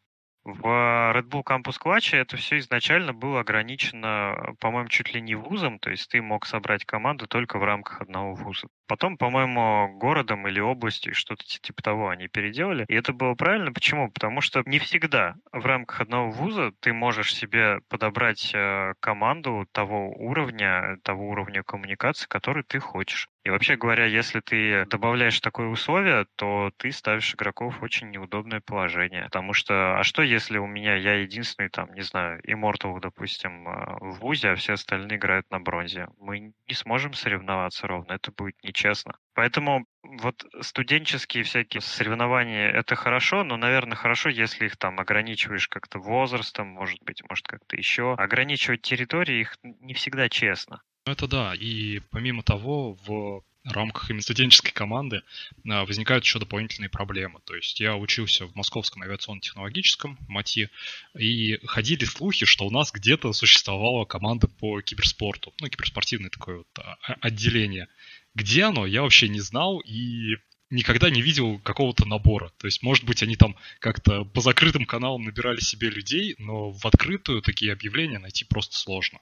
В Red Bull Campus Clutch это все изначально было ограничено, по-моему, чуть ли не вузом, то есть ты мог собрать команду только в рамках одного вуза. Потом, по-моему, городом или областью, что-то типа того они переделали. И это было правильно. Почему? Потому что не всегда в рамках одного вуза ты можешь себе подобрать э, команду того уровня, того уровня коммуникации, который ты хочешь. И вообще говоря, если ты добавляешь такое условие, то ты ставишь игроков в очень неудобное положение. Потому что, а что если у меня я единственный, там, не знаю, Immortal, допустим, э, в ВУЗе, а все остальные играют на бронзе? Мы не сможем соревноваться ровно, это будет нечестно. Поэтому вот студенческие всякие соревнования — это хорошо, но, наверное, хорошо, если их там ограничиваешь как-то возрастом, может быть, может как-то еще. Ограничивать территории их не всегда честно. Ну, это да. И помимо того, в рамках именно студенческой команды а, возникают еще дополнительные проблемы. То есть я учился в Московском авиационно-технологическом МАТИ, и ходили слухи, что у нас где-то существовала команда по киберспорту, ну, киберспортивное такое вот а, отделение. Где оно, я вообще не знал, и никогда не видел какого-то набора. То есть, может быть, они там как-то по закрытым каналам набирали себе людей, но в открытую такие объявления найти просто сложно.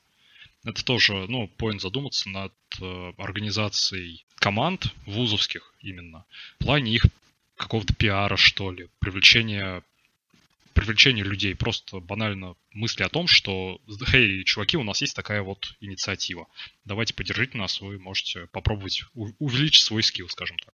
Это тоже, ну, поинт задуматься над э, организацией команд вузовских именно. В плане их какого-то пиара, что ли, привлечения привлечение людей, просто банально мысли о том, что, эй, чуваки, у нас есть такая вот инициатива. Давайте поддержите нас, вы можете попробовать увеличить свой скилл, скажем так.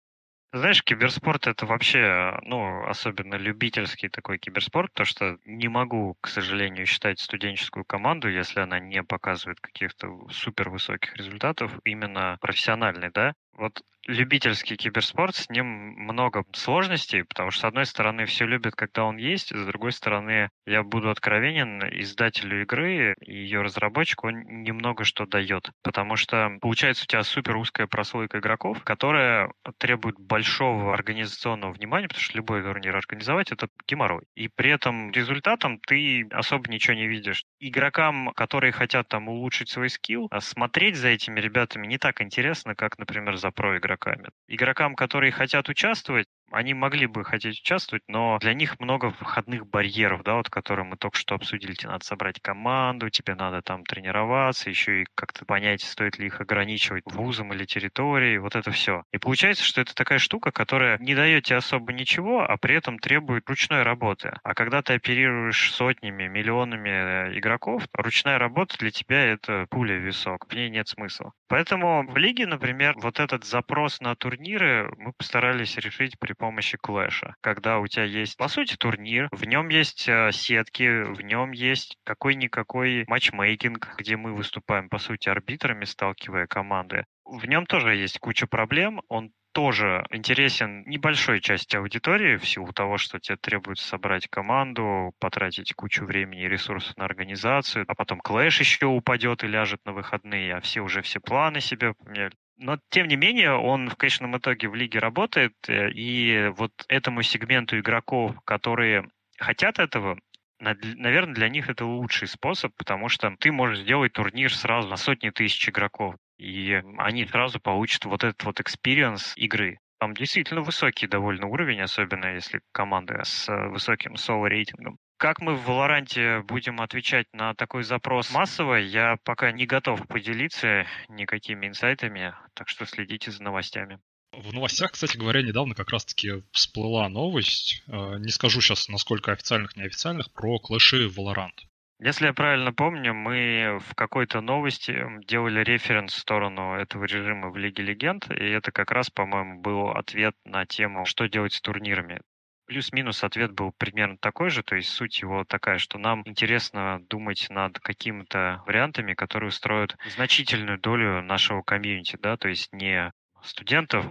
Знаешь, киберспорт это вообще, ну, особенно любительский такой киберспорт, то что не могу, к сожалению, считать студенческую команду, если она не показывает каких-то супер высоких результатов, именно профессиональный, да. Вот любительский киберспорт, с ним много сложностей, потому что, с одной стороны, все любят, когда он есть, с другой стороны, я буду откровенен, издателю игры и ее разработчику он немного что дает, потому что получается у тебя супер узкая прослойка игроков, которая требует большого организационного внимания, потому что любой турнир организовать — это геморрой. И при этом результатом ты особо ничего не видишь. Игрокам, которые хотят там улучшить свой скилл, а смотреть за этими ребятами не так интересно, как, например, за про игроками. Игрокам, которые хотят участвовать, они могли бы хотеть участвовать, но для них много входных барьеров, да, вот которые мы только что обсудили. Тебе надо собрать команду, тебе надо там тренироваться, еще и как-то понять, стоит ли их ограничивать вузом или территорией, вот это все. И получается, что это такая штука, которая не дает тебе особо ничего, а при этом требует ручной работы. А когда ты оперируешь сотнями, миллионами э, игроков, ручная работа для тебя это пуля в висок, в ней нет смысла. Поэтому в лиге, например, вот этот запрос на турниры мы постарались решить при помощи клэша. Когда у тебя есть, по сути, турнир, в нем есть э, сетки, в нем есть какой-никакой матчмейкинг, где мы выступаем, по сути, арбитрами, сталкивая команды. В нем тоже есть куча проблем, он тоже интересен небольшой части аудитории в силу того, что тебе требуется собрать команду, потратить кучу времени и ресурсов на организацию, а потом клэш еще упадет и ляжет на выходные, а все уже все планы себе поменяли. Но, тем не менее, он в конечном итоге в лиге работает, э, и вот этому сегменту игроков, которые хотят этого, наверное, для них это лучший способ, потому что ты можешь сделать турнир сразу на сотни тысяч игроков, и они сразу получат вот этот вот experience игры. Там действительно высокий довольно уровень, особенно если команды с высоким соло-рейтингом. Как мы в Валоранте будем отвечать на такой запрос массово, я пока не готов поделиться никакими инсайтами, так что следите за новостями. В новостях, кстати говоря, недавно как раз-таки всплыла новость, э, не скажу сейчас, насколько официальных, неофициальных, про клэши в Valorant. Если я правильно помню, мы в какой-то новости делали референс в сторону этого режима в Лиге Легенд, и это как раз, по-моему, был ответ на тему, что делать с турнирами. Плюс-минус ответ был примерно такой же, то есть суть его такая, что нам интересно думать над какими-то вариантами, которые устроят значительную долю нашего комьюнити, да, то есть не студентов,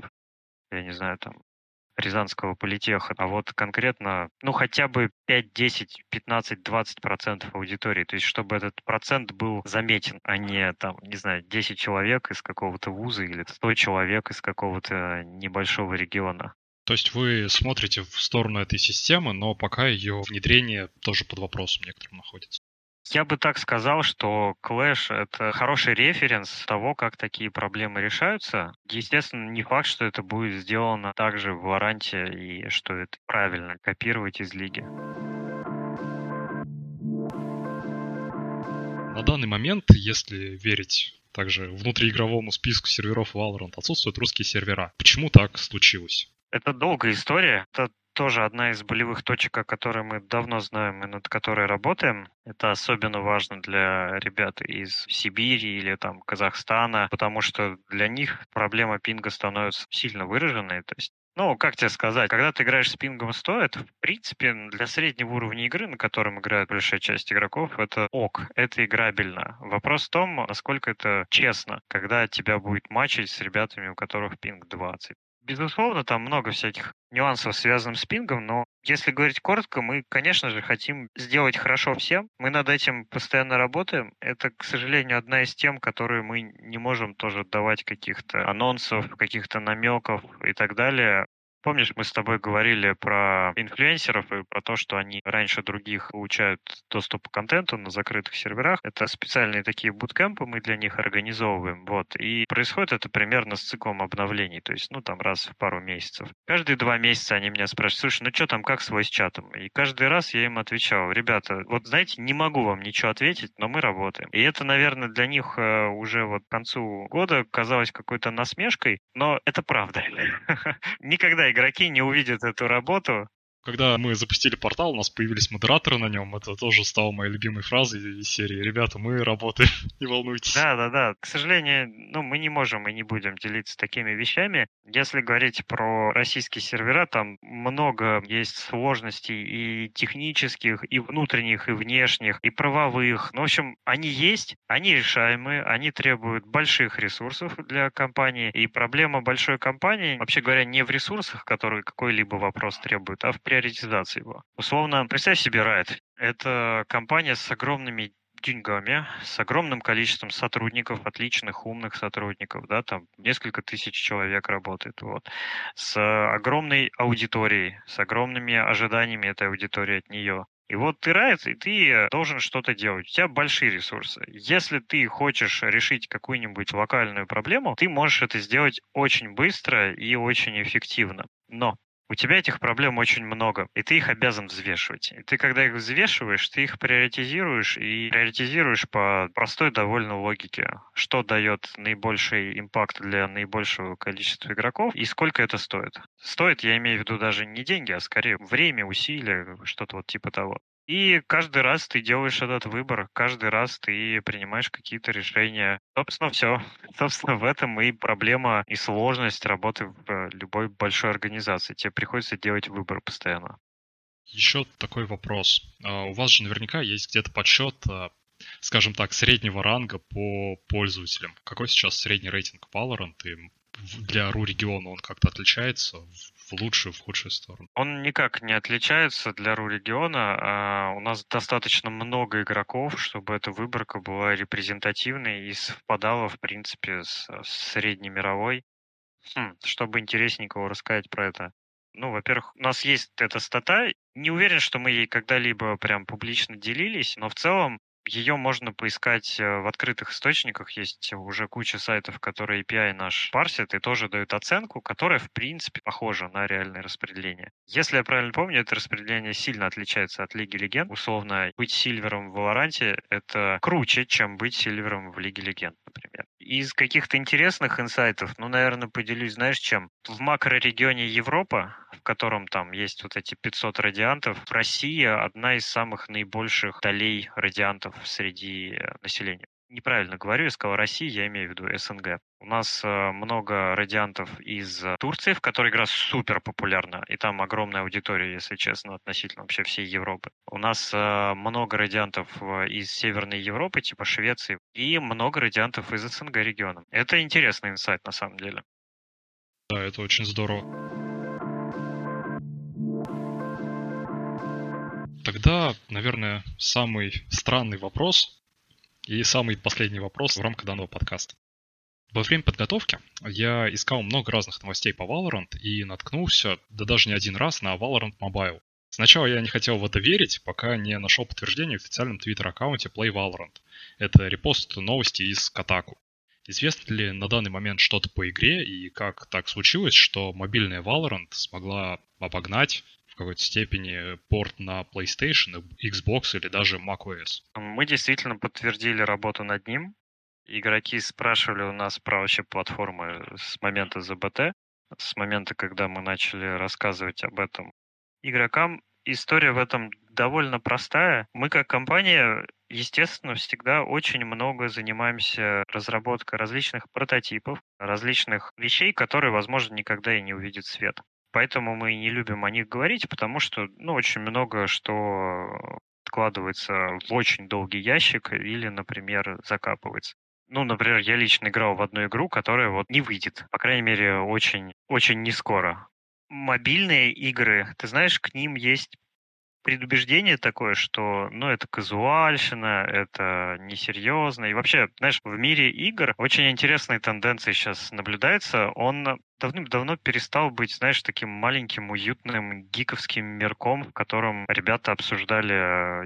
я не знаю, там, Рязанского политеха, а вот конкретно, ну, хотя бы 5, 10, 15, 20 процентов аудитории. То есть, чтобы этот процент был заметен, а не, там, не знаю, 10 человек из какого-то вуза или 100 человек из какого-то небольшого региона. То есть вы смотрите в сторону этой системы, но пока ее внедрение тоже под вопросом некоторым находится. Я бы так сказал, что Clash — это хороший референс того, как такие проблемы решаются. Естественно, не факт, что это будет сделано также в Варанте и что это правильно копировать из лиги. На данный момент, если верить также внутриигровому списку серверов Valorant, отсутствуют русские сервера. Почему так случилось? Это долгая история. Это тоже одна из болевых точек, о которой мы давно знаем и над которой работаем. Это особенно важно для ребят из Сибири или там Казахстана, потому что для них проблема пинга становится сильно выраженной. То есть ну, как тебе сказать, когда ты играешь с пингом 100, это, в принципе, для среднего уровня игры, на котором играет большая часть игроков, это ок, это играбельно. Вопрос в том, насколько это честно, когда тебя будет матчить с ребятами, у которых пинг 20. Безусловно, там много всяких нюансов, связанных с пингом, но если говорить коротко, мы, конечно же, хотим сделать хорошо всем. Мы над этим постоянно работаем. Это, к сожалению, одна из тем, которые мы не можем тоже давать каких-то анонсов, каких-то намеков и так далее. Помнишь, мы с тобой говорили про инфлюенсеров и про то, что они раньше других получают доступ к контенту на закрытых серверах. Это специальные такие буткемпы мы для них организовываем. Вот. И происходит это примерно с циклом обновлений, то есть, ну, там раз в пару месяцев. Каждые два месяца они меня спрашивают, слушай, ну что там, как с чатом? И каждый раз я им отвечал, ребята, вот знаете, не могу вам ничего ответить, но мы работаем. И это, наверное, для них э, уже вот к концу года казалось какой-то насмешкой, но это правда. Никогда игроки не увидят эту работу, когда мы запустили портал, у нас появились модераторы на нем. Это тоже стало моей любимой фразой из серии. Ребята, мы работаем, не волнуйтесь. Да, да, да. К сожалению, ну, мы не можем и не будем делиться такими вещами. Если говорить про российские сервера, там много есть сложностей и технических, и внутренних, и внешних, и правовых. Ну, в общем, они есть, они решаемые, они требуют больших ресурсов для компании. И проблема большой компании, вообще говоря, не в ресурсах, которые какой-либо вопрос требуют, а в приоритизации его. Условно, представь себе Riot. Это компания с огромными деньгами, с огромным количеством сотрудников, отличных, умных сотрудников, да, там несколько тысяч человек работает, вот, с огромной аудиторией, с огромными ожиданиями этой аудитории от нее. И вот ты Riot, и ты должен что-то делать. У тебя большие ресурсы. Если ты хочешь решить какую-нибудь локальную проблему, ты можешь это сделать очень быстро и очень эффективно. Но у тебя этих проблем очень много, и ты их обязан взвешивать. И ты, когда их взвешиваешь, ты их приоритизируешь, и приоритизируешь по простой довольно логике, что дает наибольший импакт для наибольшего количества игроков, и сколько это стоит. Стоит, я имею в виду даже не деньги, а скорее время, усилия, что-то вот типа того. И каждый раз ты делаешь этот выбор, каждый раз ты принимаешь какие-то решения. Собственно, все. Собственно, в этом и проблема, и сложность работы в любой большой организации. Тебе приходится делать выбор постоянно. Еще такой вопрос. А, у вас же наверняка есть где-то подсчет, а, скажем так, среднего ранга по пользователям. Какой сейчас средний рейтинг Valorant и для РУ региона он как-то отличается в лучшую, в худшую сторону? Он никак не отличается для РУ региона. А у нас достаточно много игроков, чтобы эта выборка была репрезентативной и совпадала, в принципе, с, с среднемировой. Хм, чтобы интересненького рассказать про это. Ну, во-первых, у нас есть эта стата. Не уверен, что мы ей когда-либо прям публично делились, но в целом Ее можно поискать э, в открытых источниках. Есть уже куча сайтов, которые API наш парсит и тоже дают оценку, которая, в принципе, похожа на реальное распределение. Если я правильно помню, это распределение сильно отличается от Лиги Легенд. Условно, быть сильвером в Валоранте — это круче, чем быть сильвером в Лиге Легенд, например. Из каких-то интересных инсайтов, ну, наверное, поделюсь, знаешь, чем? В макрорегионе Европа, в котором там есть вот эти 500 радиантов, Россия одна из самых наибольших долей радиантов среди э, населения неправильно говорю, я сказал Россия, я имею в виду СНГ. У нас э, много радиантов из Турции, в которой игра супер популярна, и там огромная аудитория, если честно, относительно вообще всей Европы. У нас э, много радиантов из Северной Европы, типа Швеции, и много радиантов из СНГ региона. Это интересный инсайт на самом деле. Да, это очень здорово. Тогда, наверное, самый странный вопрос и самый последний вопрос в рамках данного подкаста. Во время подготовки я искал много разных новостей по Valorant и наткнулся, да даже не один раз, на Valorant Mobile. Сначала я не хотел в это верить, пока не нашел подтверждение в официальном твиттер-аккаунте Play Valorant. Это репост новости из Катаку. Известно ли на данный момент что-то по игре и как так случилось, что мобильная Valorant смогла обогнать какой-то степени порт на PlayStation, Xbox или даже macOS? Мы действительно подтвердили работу над ним. Игроки спрашивали у нас про вообще платформы с момента ЗБТ, с момента, когда мы начали рассказывать об этом игрокам. История в этом довольно простая. Мы как компания Естественно, всегда очень много занимаемся разработкой различных прототипов, различных вещей, которые, возможно, никогда и не увидят свет. Поэтому мы не любим о них говорить, потому что ну, очень много что откладывается в очень долгий ящик или, например, закапывается. Ну, например, я лично играл в одну игру, которая вот не выйдет. По крайней мере, очень, очень не скоро. Мобильные игры, ты знаешь, к ним есть предубеждение такое, что, ну, это казуальщина, это несерьезно. И вообще, знаешь, в мире игр очень интересные тенденции сейчас наблюдается. Он давным-давно перестал быть, знаешь, таким маленьким, уютным, гиковским мирком, в котором ребята обсуждали,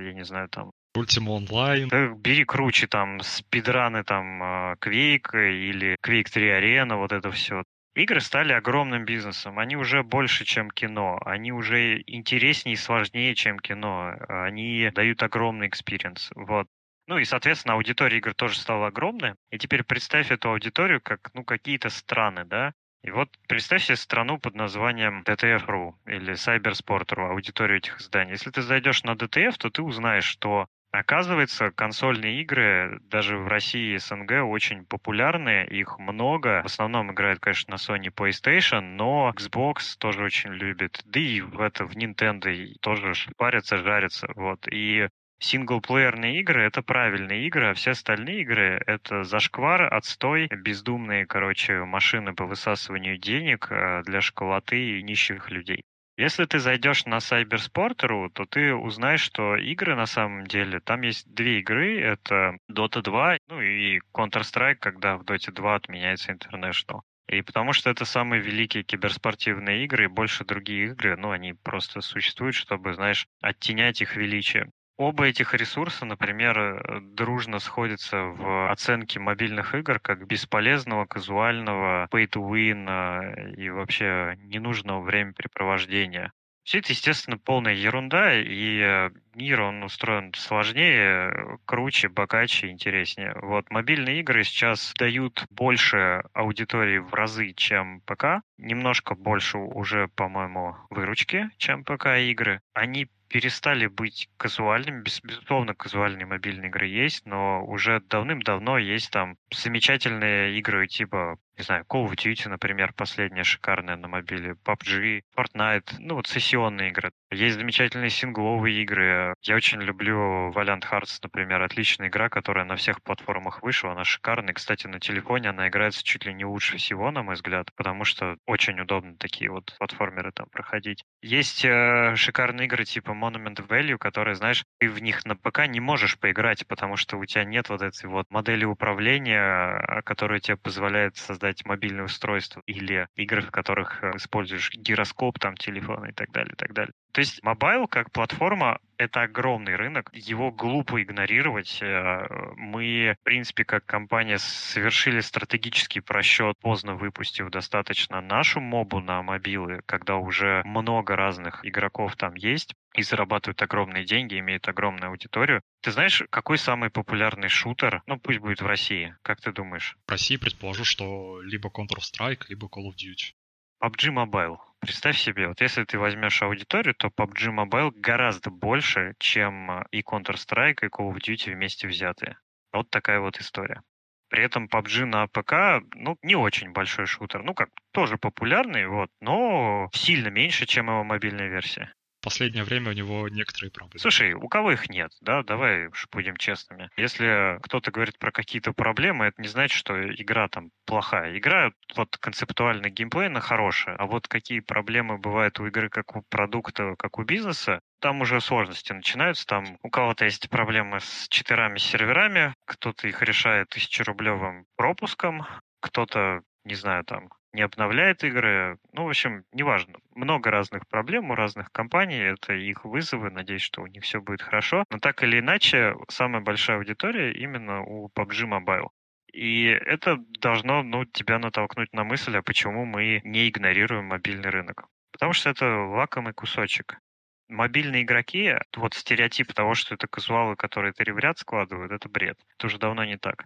я не знаю, там, Ultima Online. Да, бери круче там спидраны там Quake или Quake 3 Arena, вот это все. Игры стали огромным бизнесом. Они уже больше, чем кино. Они уже интереснее и сложнее, чем кино. Они дают огромный experience. Вот. Ну и, соответственно, аудитория игр тоже стала огромной. И теперь представь эту аудиторию как, ну, какие-то страны, да? И вот представь себе страну под названием DTF.ru или Cybersport.ru, аудиторию этих изданий. Если ты зайдешь на DTF, то ты узнаешь, что Оказывается, консольные игры даже в России и СНГ очень популярны, их много. В основном играют, конечно, на Sony PlayStation, но Xbox тоже очень любит. Да и в это в Nintendo тоже парятся, жарятся. Вот. И синглплеерные игры — это правильные игры, а все остальные игры — это зашквар, отстой, бездумные, короче, машины по высасыванию денег э, для школоты и нищих людей. Если ты зайдешь на Cybersport.ru, то ты узнаешь, что игры на самом деле, там есть две игры, это Dota 2, ну и Counter-Strike, когда в Dota 2 отменяется International. И потому что это самые великие киберспортивные игры, и больше другие игры, ну, они просто существуют, чтобы, знаешь, оттенять их величие. Оба этих ресурса, например, э, дружно сходятся в оценке мобильных игр как бесполезного, казуального, pay-to-win э, и вообще ненужного времяпрепровождения. Все это, естественно, полная ерунда, и э, мир, он устроен сложнее, круче, богаче, интереснее. Вот мобильные игры сейчас дают больше аудитории в разы, чем ПК. Немножко больше уже, по-моему, выручки, чем ПК-игры. Они перестали быть казуальными. Безусловно, казуальные мобильные игры есть, но уже давным-давно есть там замечательные игры типа не знаю, Call of Duty, например, последняя шикарная на мобиле, PUBG, Fortnite, ну вот сессионные игры. Есть замечательные сингловые игры. Я очень люблю Valiant Hearts, например, отличная игра, которая на всех платформах вышла, она шикарная. Кстати, на телефоне она играется чуть ли не лучше всего, на мой взгляд, потому что очень удобно такие вот платформеры там проходить. Есть э, шикарные игры типа Monument Valley, которые, знаешь, ты в них на ПК не можешь поиграть, потому что у тебя нет вот этой вот модели управления, которая тебе позволяет создать создать мобильное устройство или игры, в которых э, используешь гироскоп, там, телефон и так далее, и так далее. То есть mobile как платформа — это огромный рынок, его глупо игнорировать. Э, мы, в принципе, как компания совершили стратегический просчет, поздно выпустив достаточно нашу мобу на мобилы, когда уже много разных игроков там есть и зарабатывают огромные деньги, имеют огромную аудиторию. Ты знаешь, какой самый популярный шутер, ну пусть будет в России, как ты думаешь? В России предположу, что либо Counter-Strike, либо Call of Duty. PUBG Mobile. Представь себе, вот если ты возьмешь аудиторию, то PUBG Mobile гораздо больше, чем а, и Counter-Strike, и Call of Duty вместе взятые. Вот такая вот история. При этом PUBG на ПК, ну, не очень большой шутер. Ну, как, тоже популярный, вот, но сильно меньше, чем его мобильная версия последнее время у него некоторые проблемы. Слушай, у кого их нет, да? Давай будем честными. Если кто-то говорит про какие-то проблемы, это не значит, что игра там плохая. Игра вот концептуально геймплейно хорошая, а вот какие проблемы бывают у игры как у продукта, как у бизнеса, там уже сложности начинаются. Там у кого-то есть проблемы с четырами серверами, кто-то их решает тысячерублевым пропуском, кто-то не знаю, там, не обновляет игры. Ну, в общем, неважно. Много разных проблем у разных компаний, это их вызовы, надеюсь, что у них все будет хорошо. Но так или иначе, самая большая аудитория именно у PUBG Mobile. И это должно ну, тебя натолкнуть на мысль, а почему мы не игнорируем мобильный рынок. Потому что это лакомый кусочек. Мобильные игроки, вот стереотип того, что это казуалы, которые это ряд складывают, это бред. Это уже давно не так.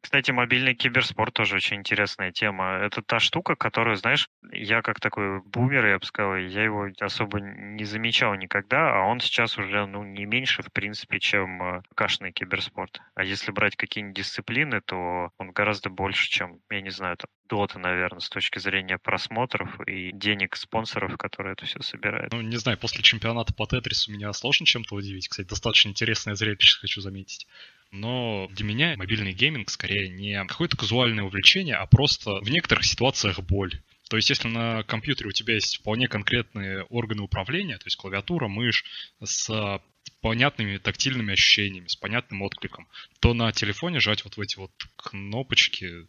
Кстати, мобильный киберспорт тоже очень интересная тема. Это та штука, которую, знаешь, я как такой бумер, я бы сказал, я его особо не замечал никогда, а он сейчас уже, ну, не меньше, в принципе, чем э, кашный киберспорт. А если брать какие-нибудь дисциплины, то он гораздо больше, чем, я не знаю, там, Дота, наверное, с точки зрения просмотров и денег спонсоров, которые это все собирают. Ну, не знаю, после чемпионата по Тетрису меня сложно чем-то удивить. Кстати, достаточно интересное зрелище, хочу заметить. Но для меня мобильный гейминг скорее не какое-то казуальное увлечение, а просто в некоторых ситуациях боль. То есть, если на компьютере у тебя есть вполне конкретные органы управления, то есть клавиатура, мышь с понятными тактильными ощущениями, с понятным откликом, то на телефоне жать вот в эти вот кнопочки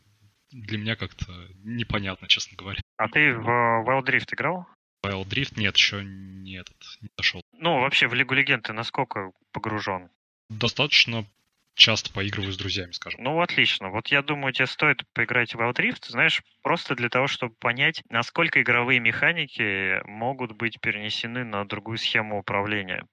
для меня как-то непонятно, честно говоря. А ты в Wild Rift играл? Wild Rift нет, еще не этот, не дошел. Ну, вообще в Лигу Легенд ты насколько погружен? Достаточно часто поигрываю с друзьями, скажем. Ну, отлично. Вот я думаю, тебе стоит поиграть в Wild Rift, знаешь, просто для того, чтобы понять, насколько игровые механики могут быть перенесены на другую схему управления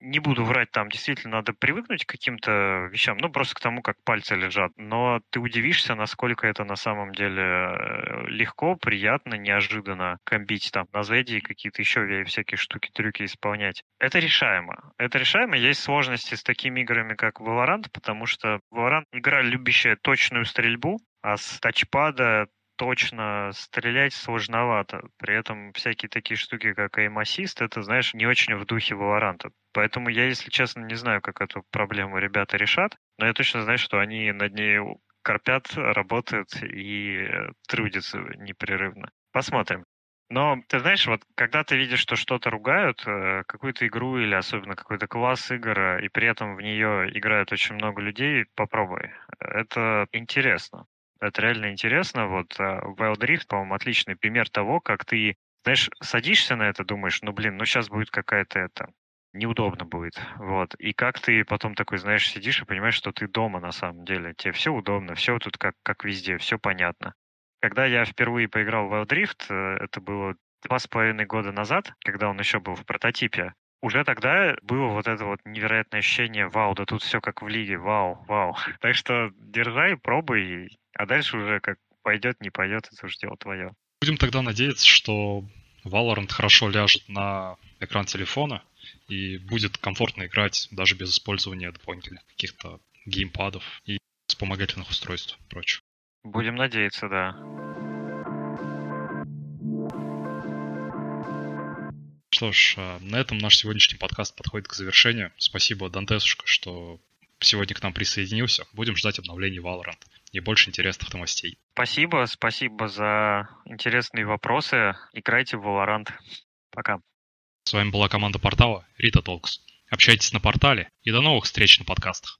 не буду врать, там действительно надо привыкнуть к каким-то вещам, ну, просто к тому, как пальцы лежат. Но ты удивишься, насколько это на самом деле э, легко, приятно, неожиданно комбить там на и какие-то еще всякие штуки, трюки исполнять. Это решаемо. Это решаемо. Есть сложности с такими играми, как Valorant, потому что Valorant игра, любящая точную стрельбу, а с тачпада точно стрелять сложновато. При этом всякие такие штуки, как aim assist, это, знаешь, не очень в духе Valorant. Поэтому я, если честно, не знаю, как эту проблему ребята решат, но я точно знаю, что они над ней корпят, работают и трудятся непрерывно. Посмотрим. Но ты знаешь, вот когда ты видишь, что что-то ругают, э, какую-то игру или особенно какой-то класс игр, э, и при этом в нее играет очень много людей, попробуй. Это интересно. Это реально интересно. Вот а, Wild Rift, по-моему, отличный пример того, как ты, знаешь, садишься на это, думаешь, ну, блин, ну, сейчас будет какая-то это, неудобно будет. Вот. И как ты потом такой, знаешь, сидишь и понимаешь, что ты дома на самом деле. Тебе все удобно, все тут как, как везде, все понятно. Когда я впервые поиграл в Wild Rift, э, это было два с половиной года назад, когда он еще был в прототипе, уже тогда было вот это вот невероятное ощущение, вау, да тут все как в лиге, вау, вау. Так что держай, пробуй, а дальше уже как пойдет, не пойдет, это уже дело твое. Будем тогда надеяться, что Valorant хорошо ляжет на экран телефона и будет комфортно играть даже без использования дополнительных каких-то геймпадов и вспомогательных устройств и прочего. Будем надеяться, да. Что ж, э, на этом наш сегодняшний подкаст подходит к завершению. Спасибо, Дантесушка, что сегодня к нам присоединился. Будем ждать обновлений Valorant и больше интересных новостей. Спасибо, спасибо за интересные вопросы. Играйте в Valorant. Пока. С вами была команда портала Рита Толкс. Общайтесь на портале и до новых встреч на подкастах.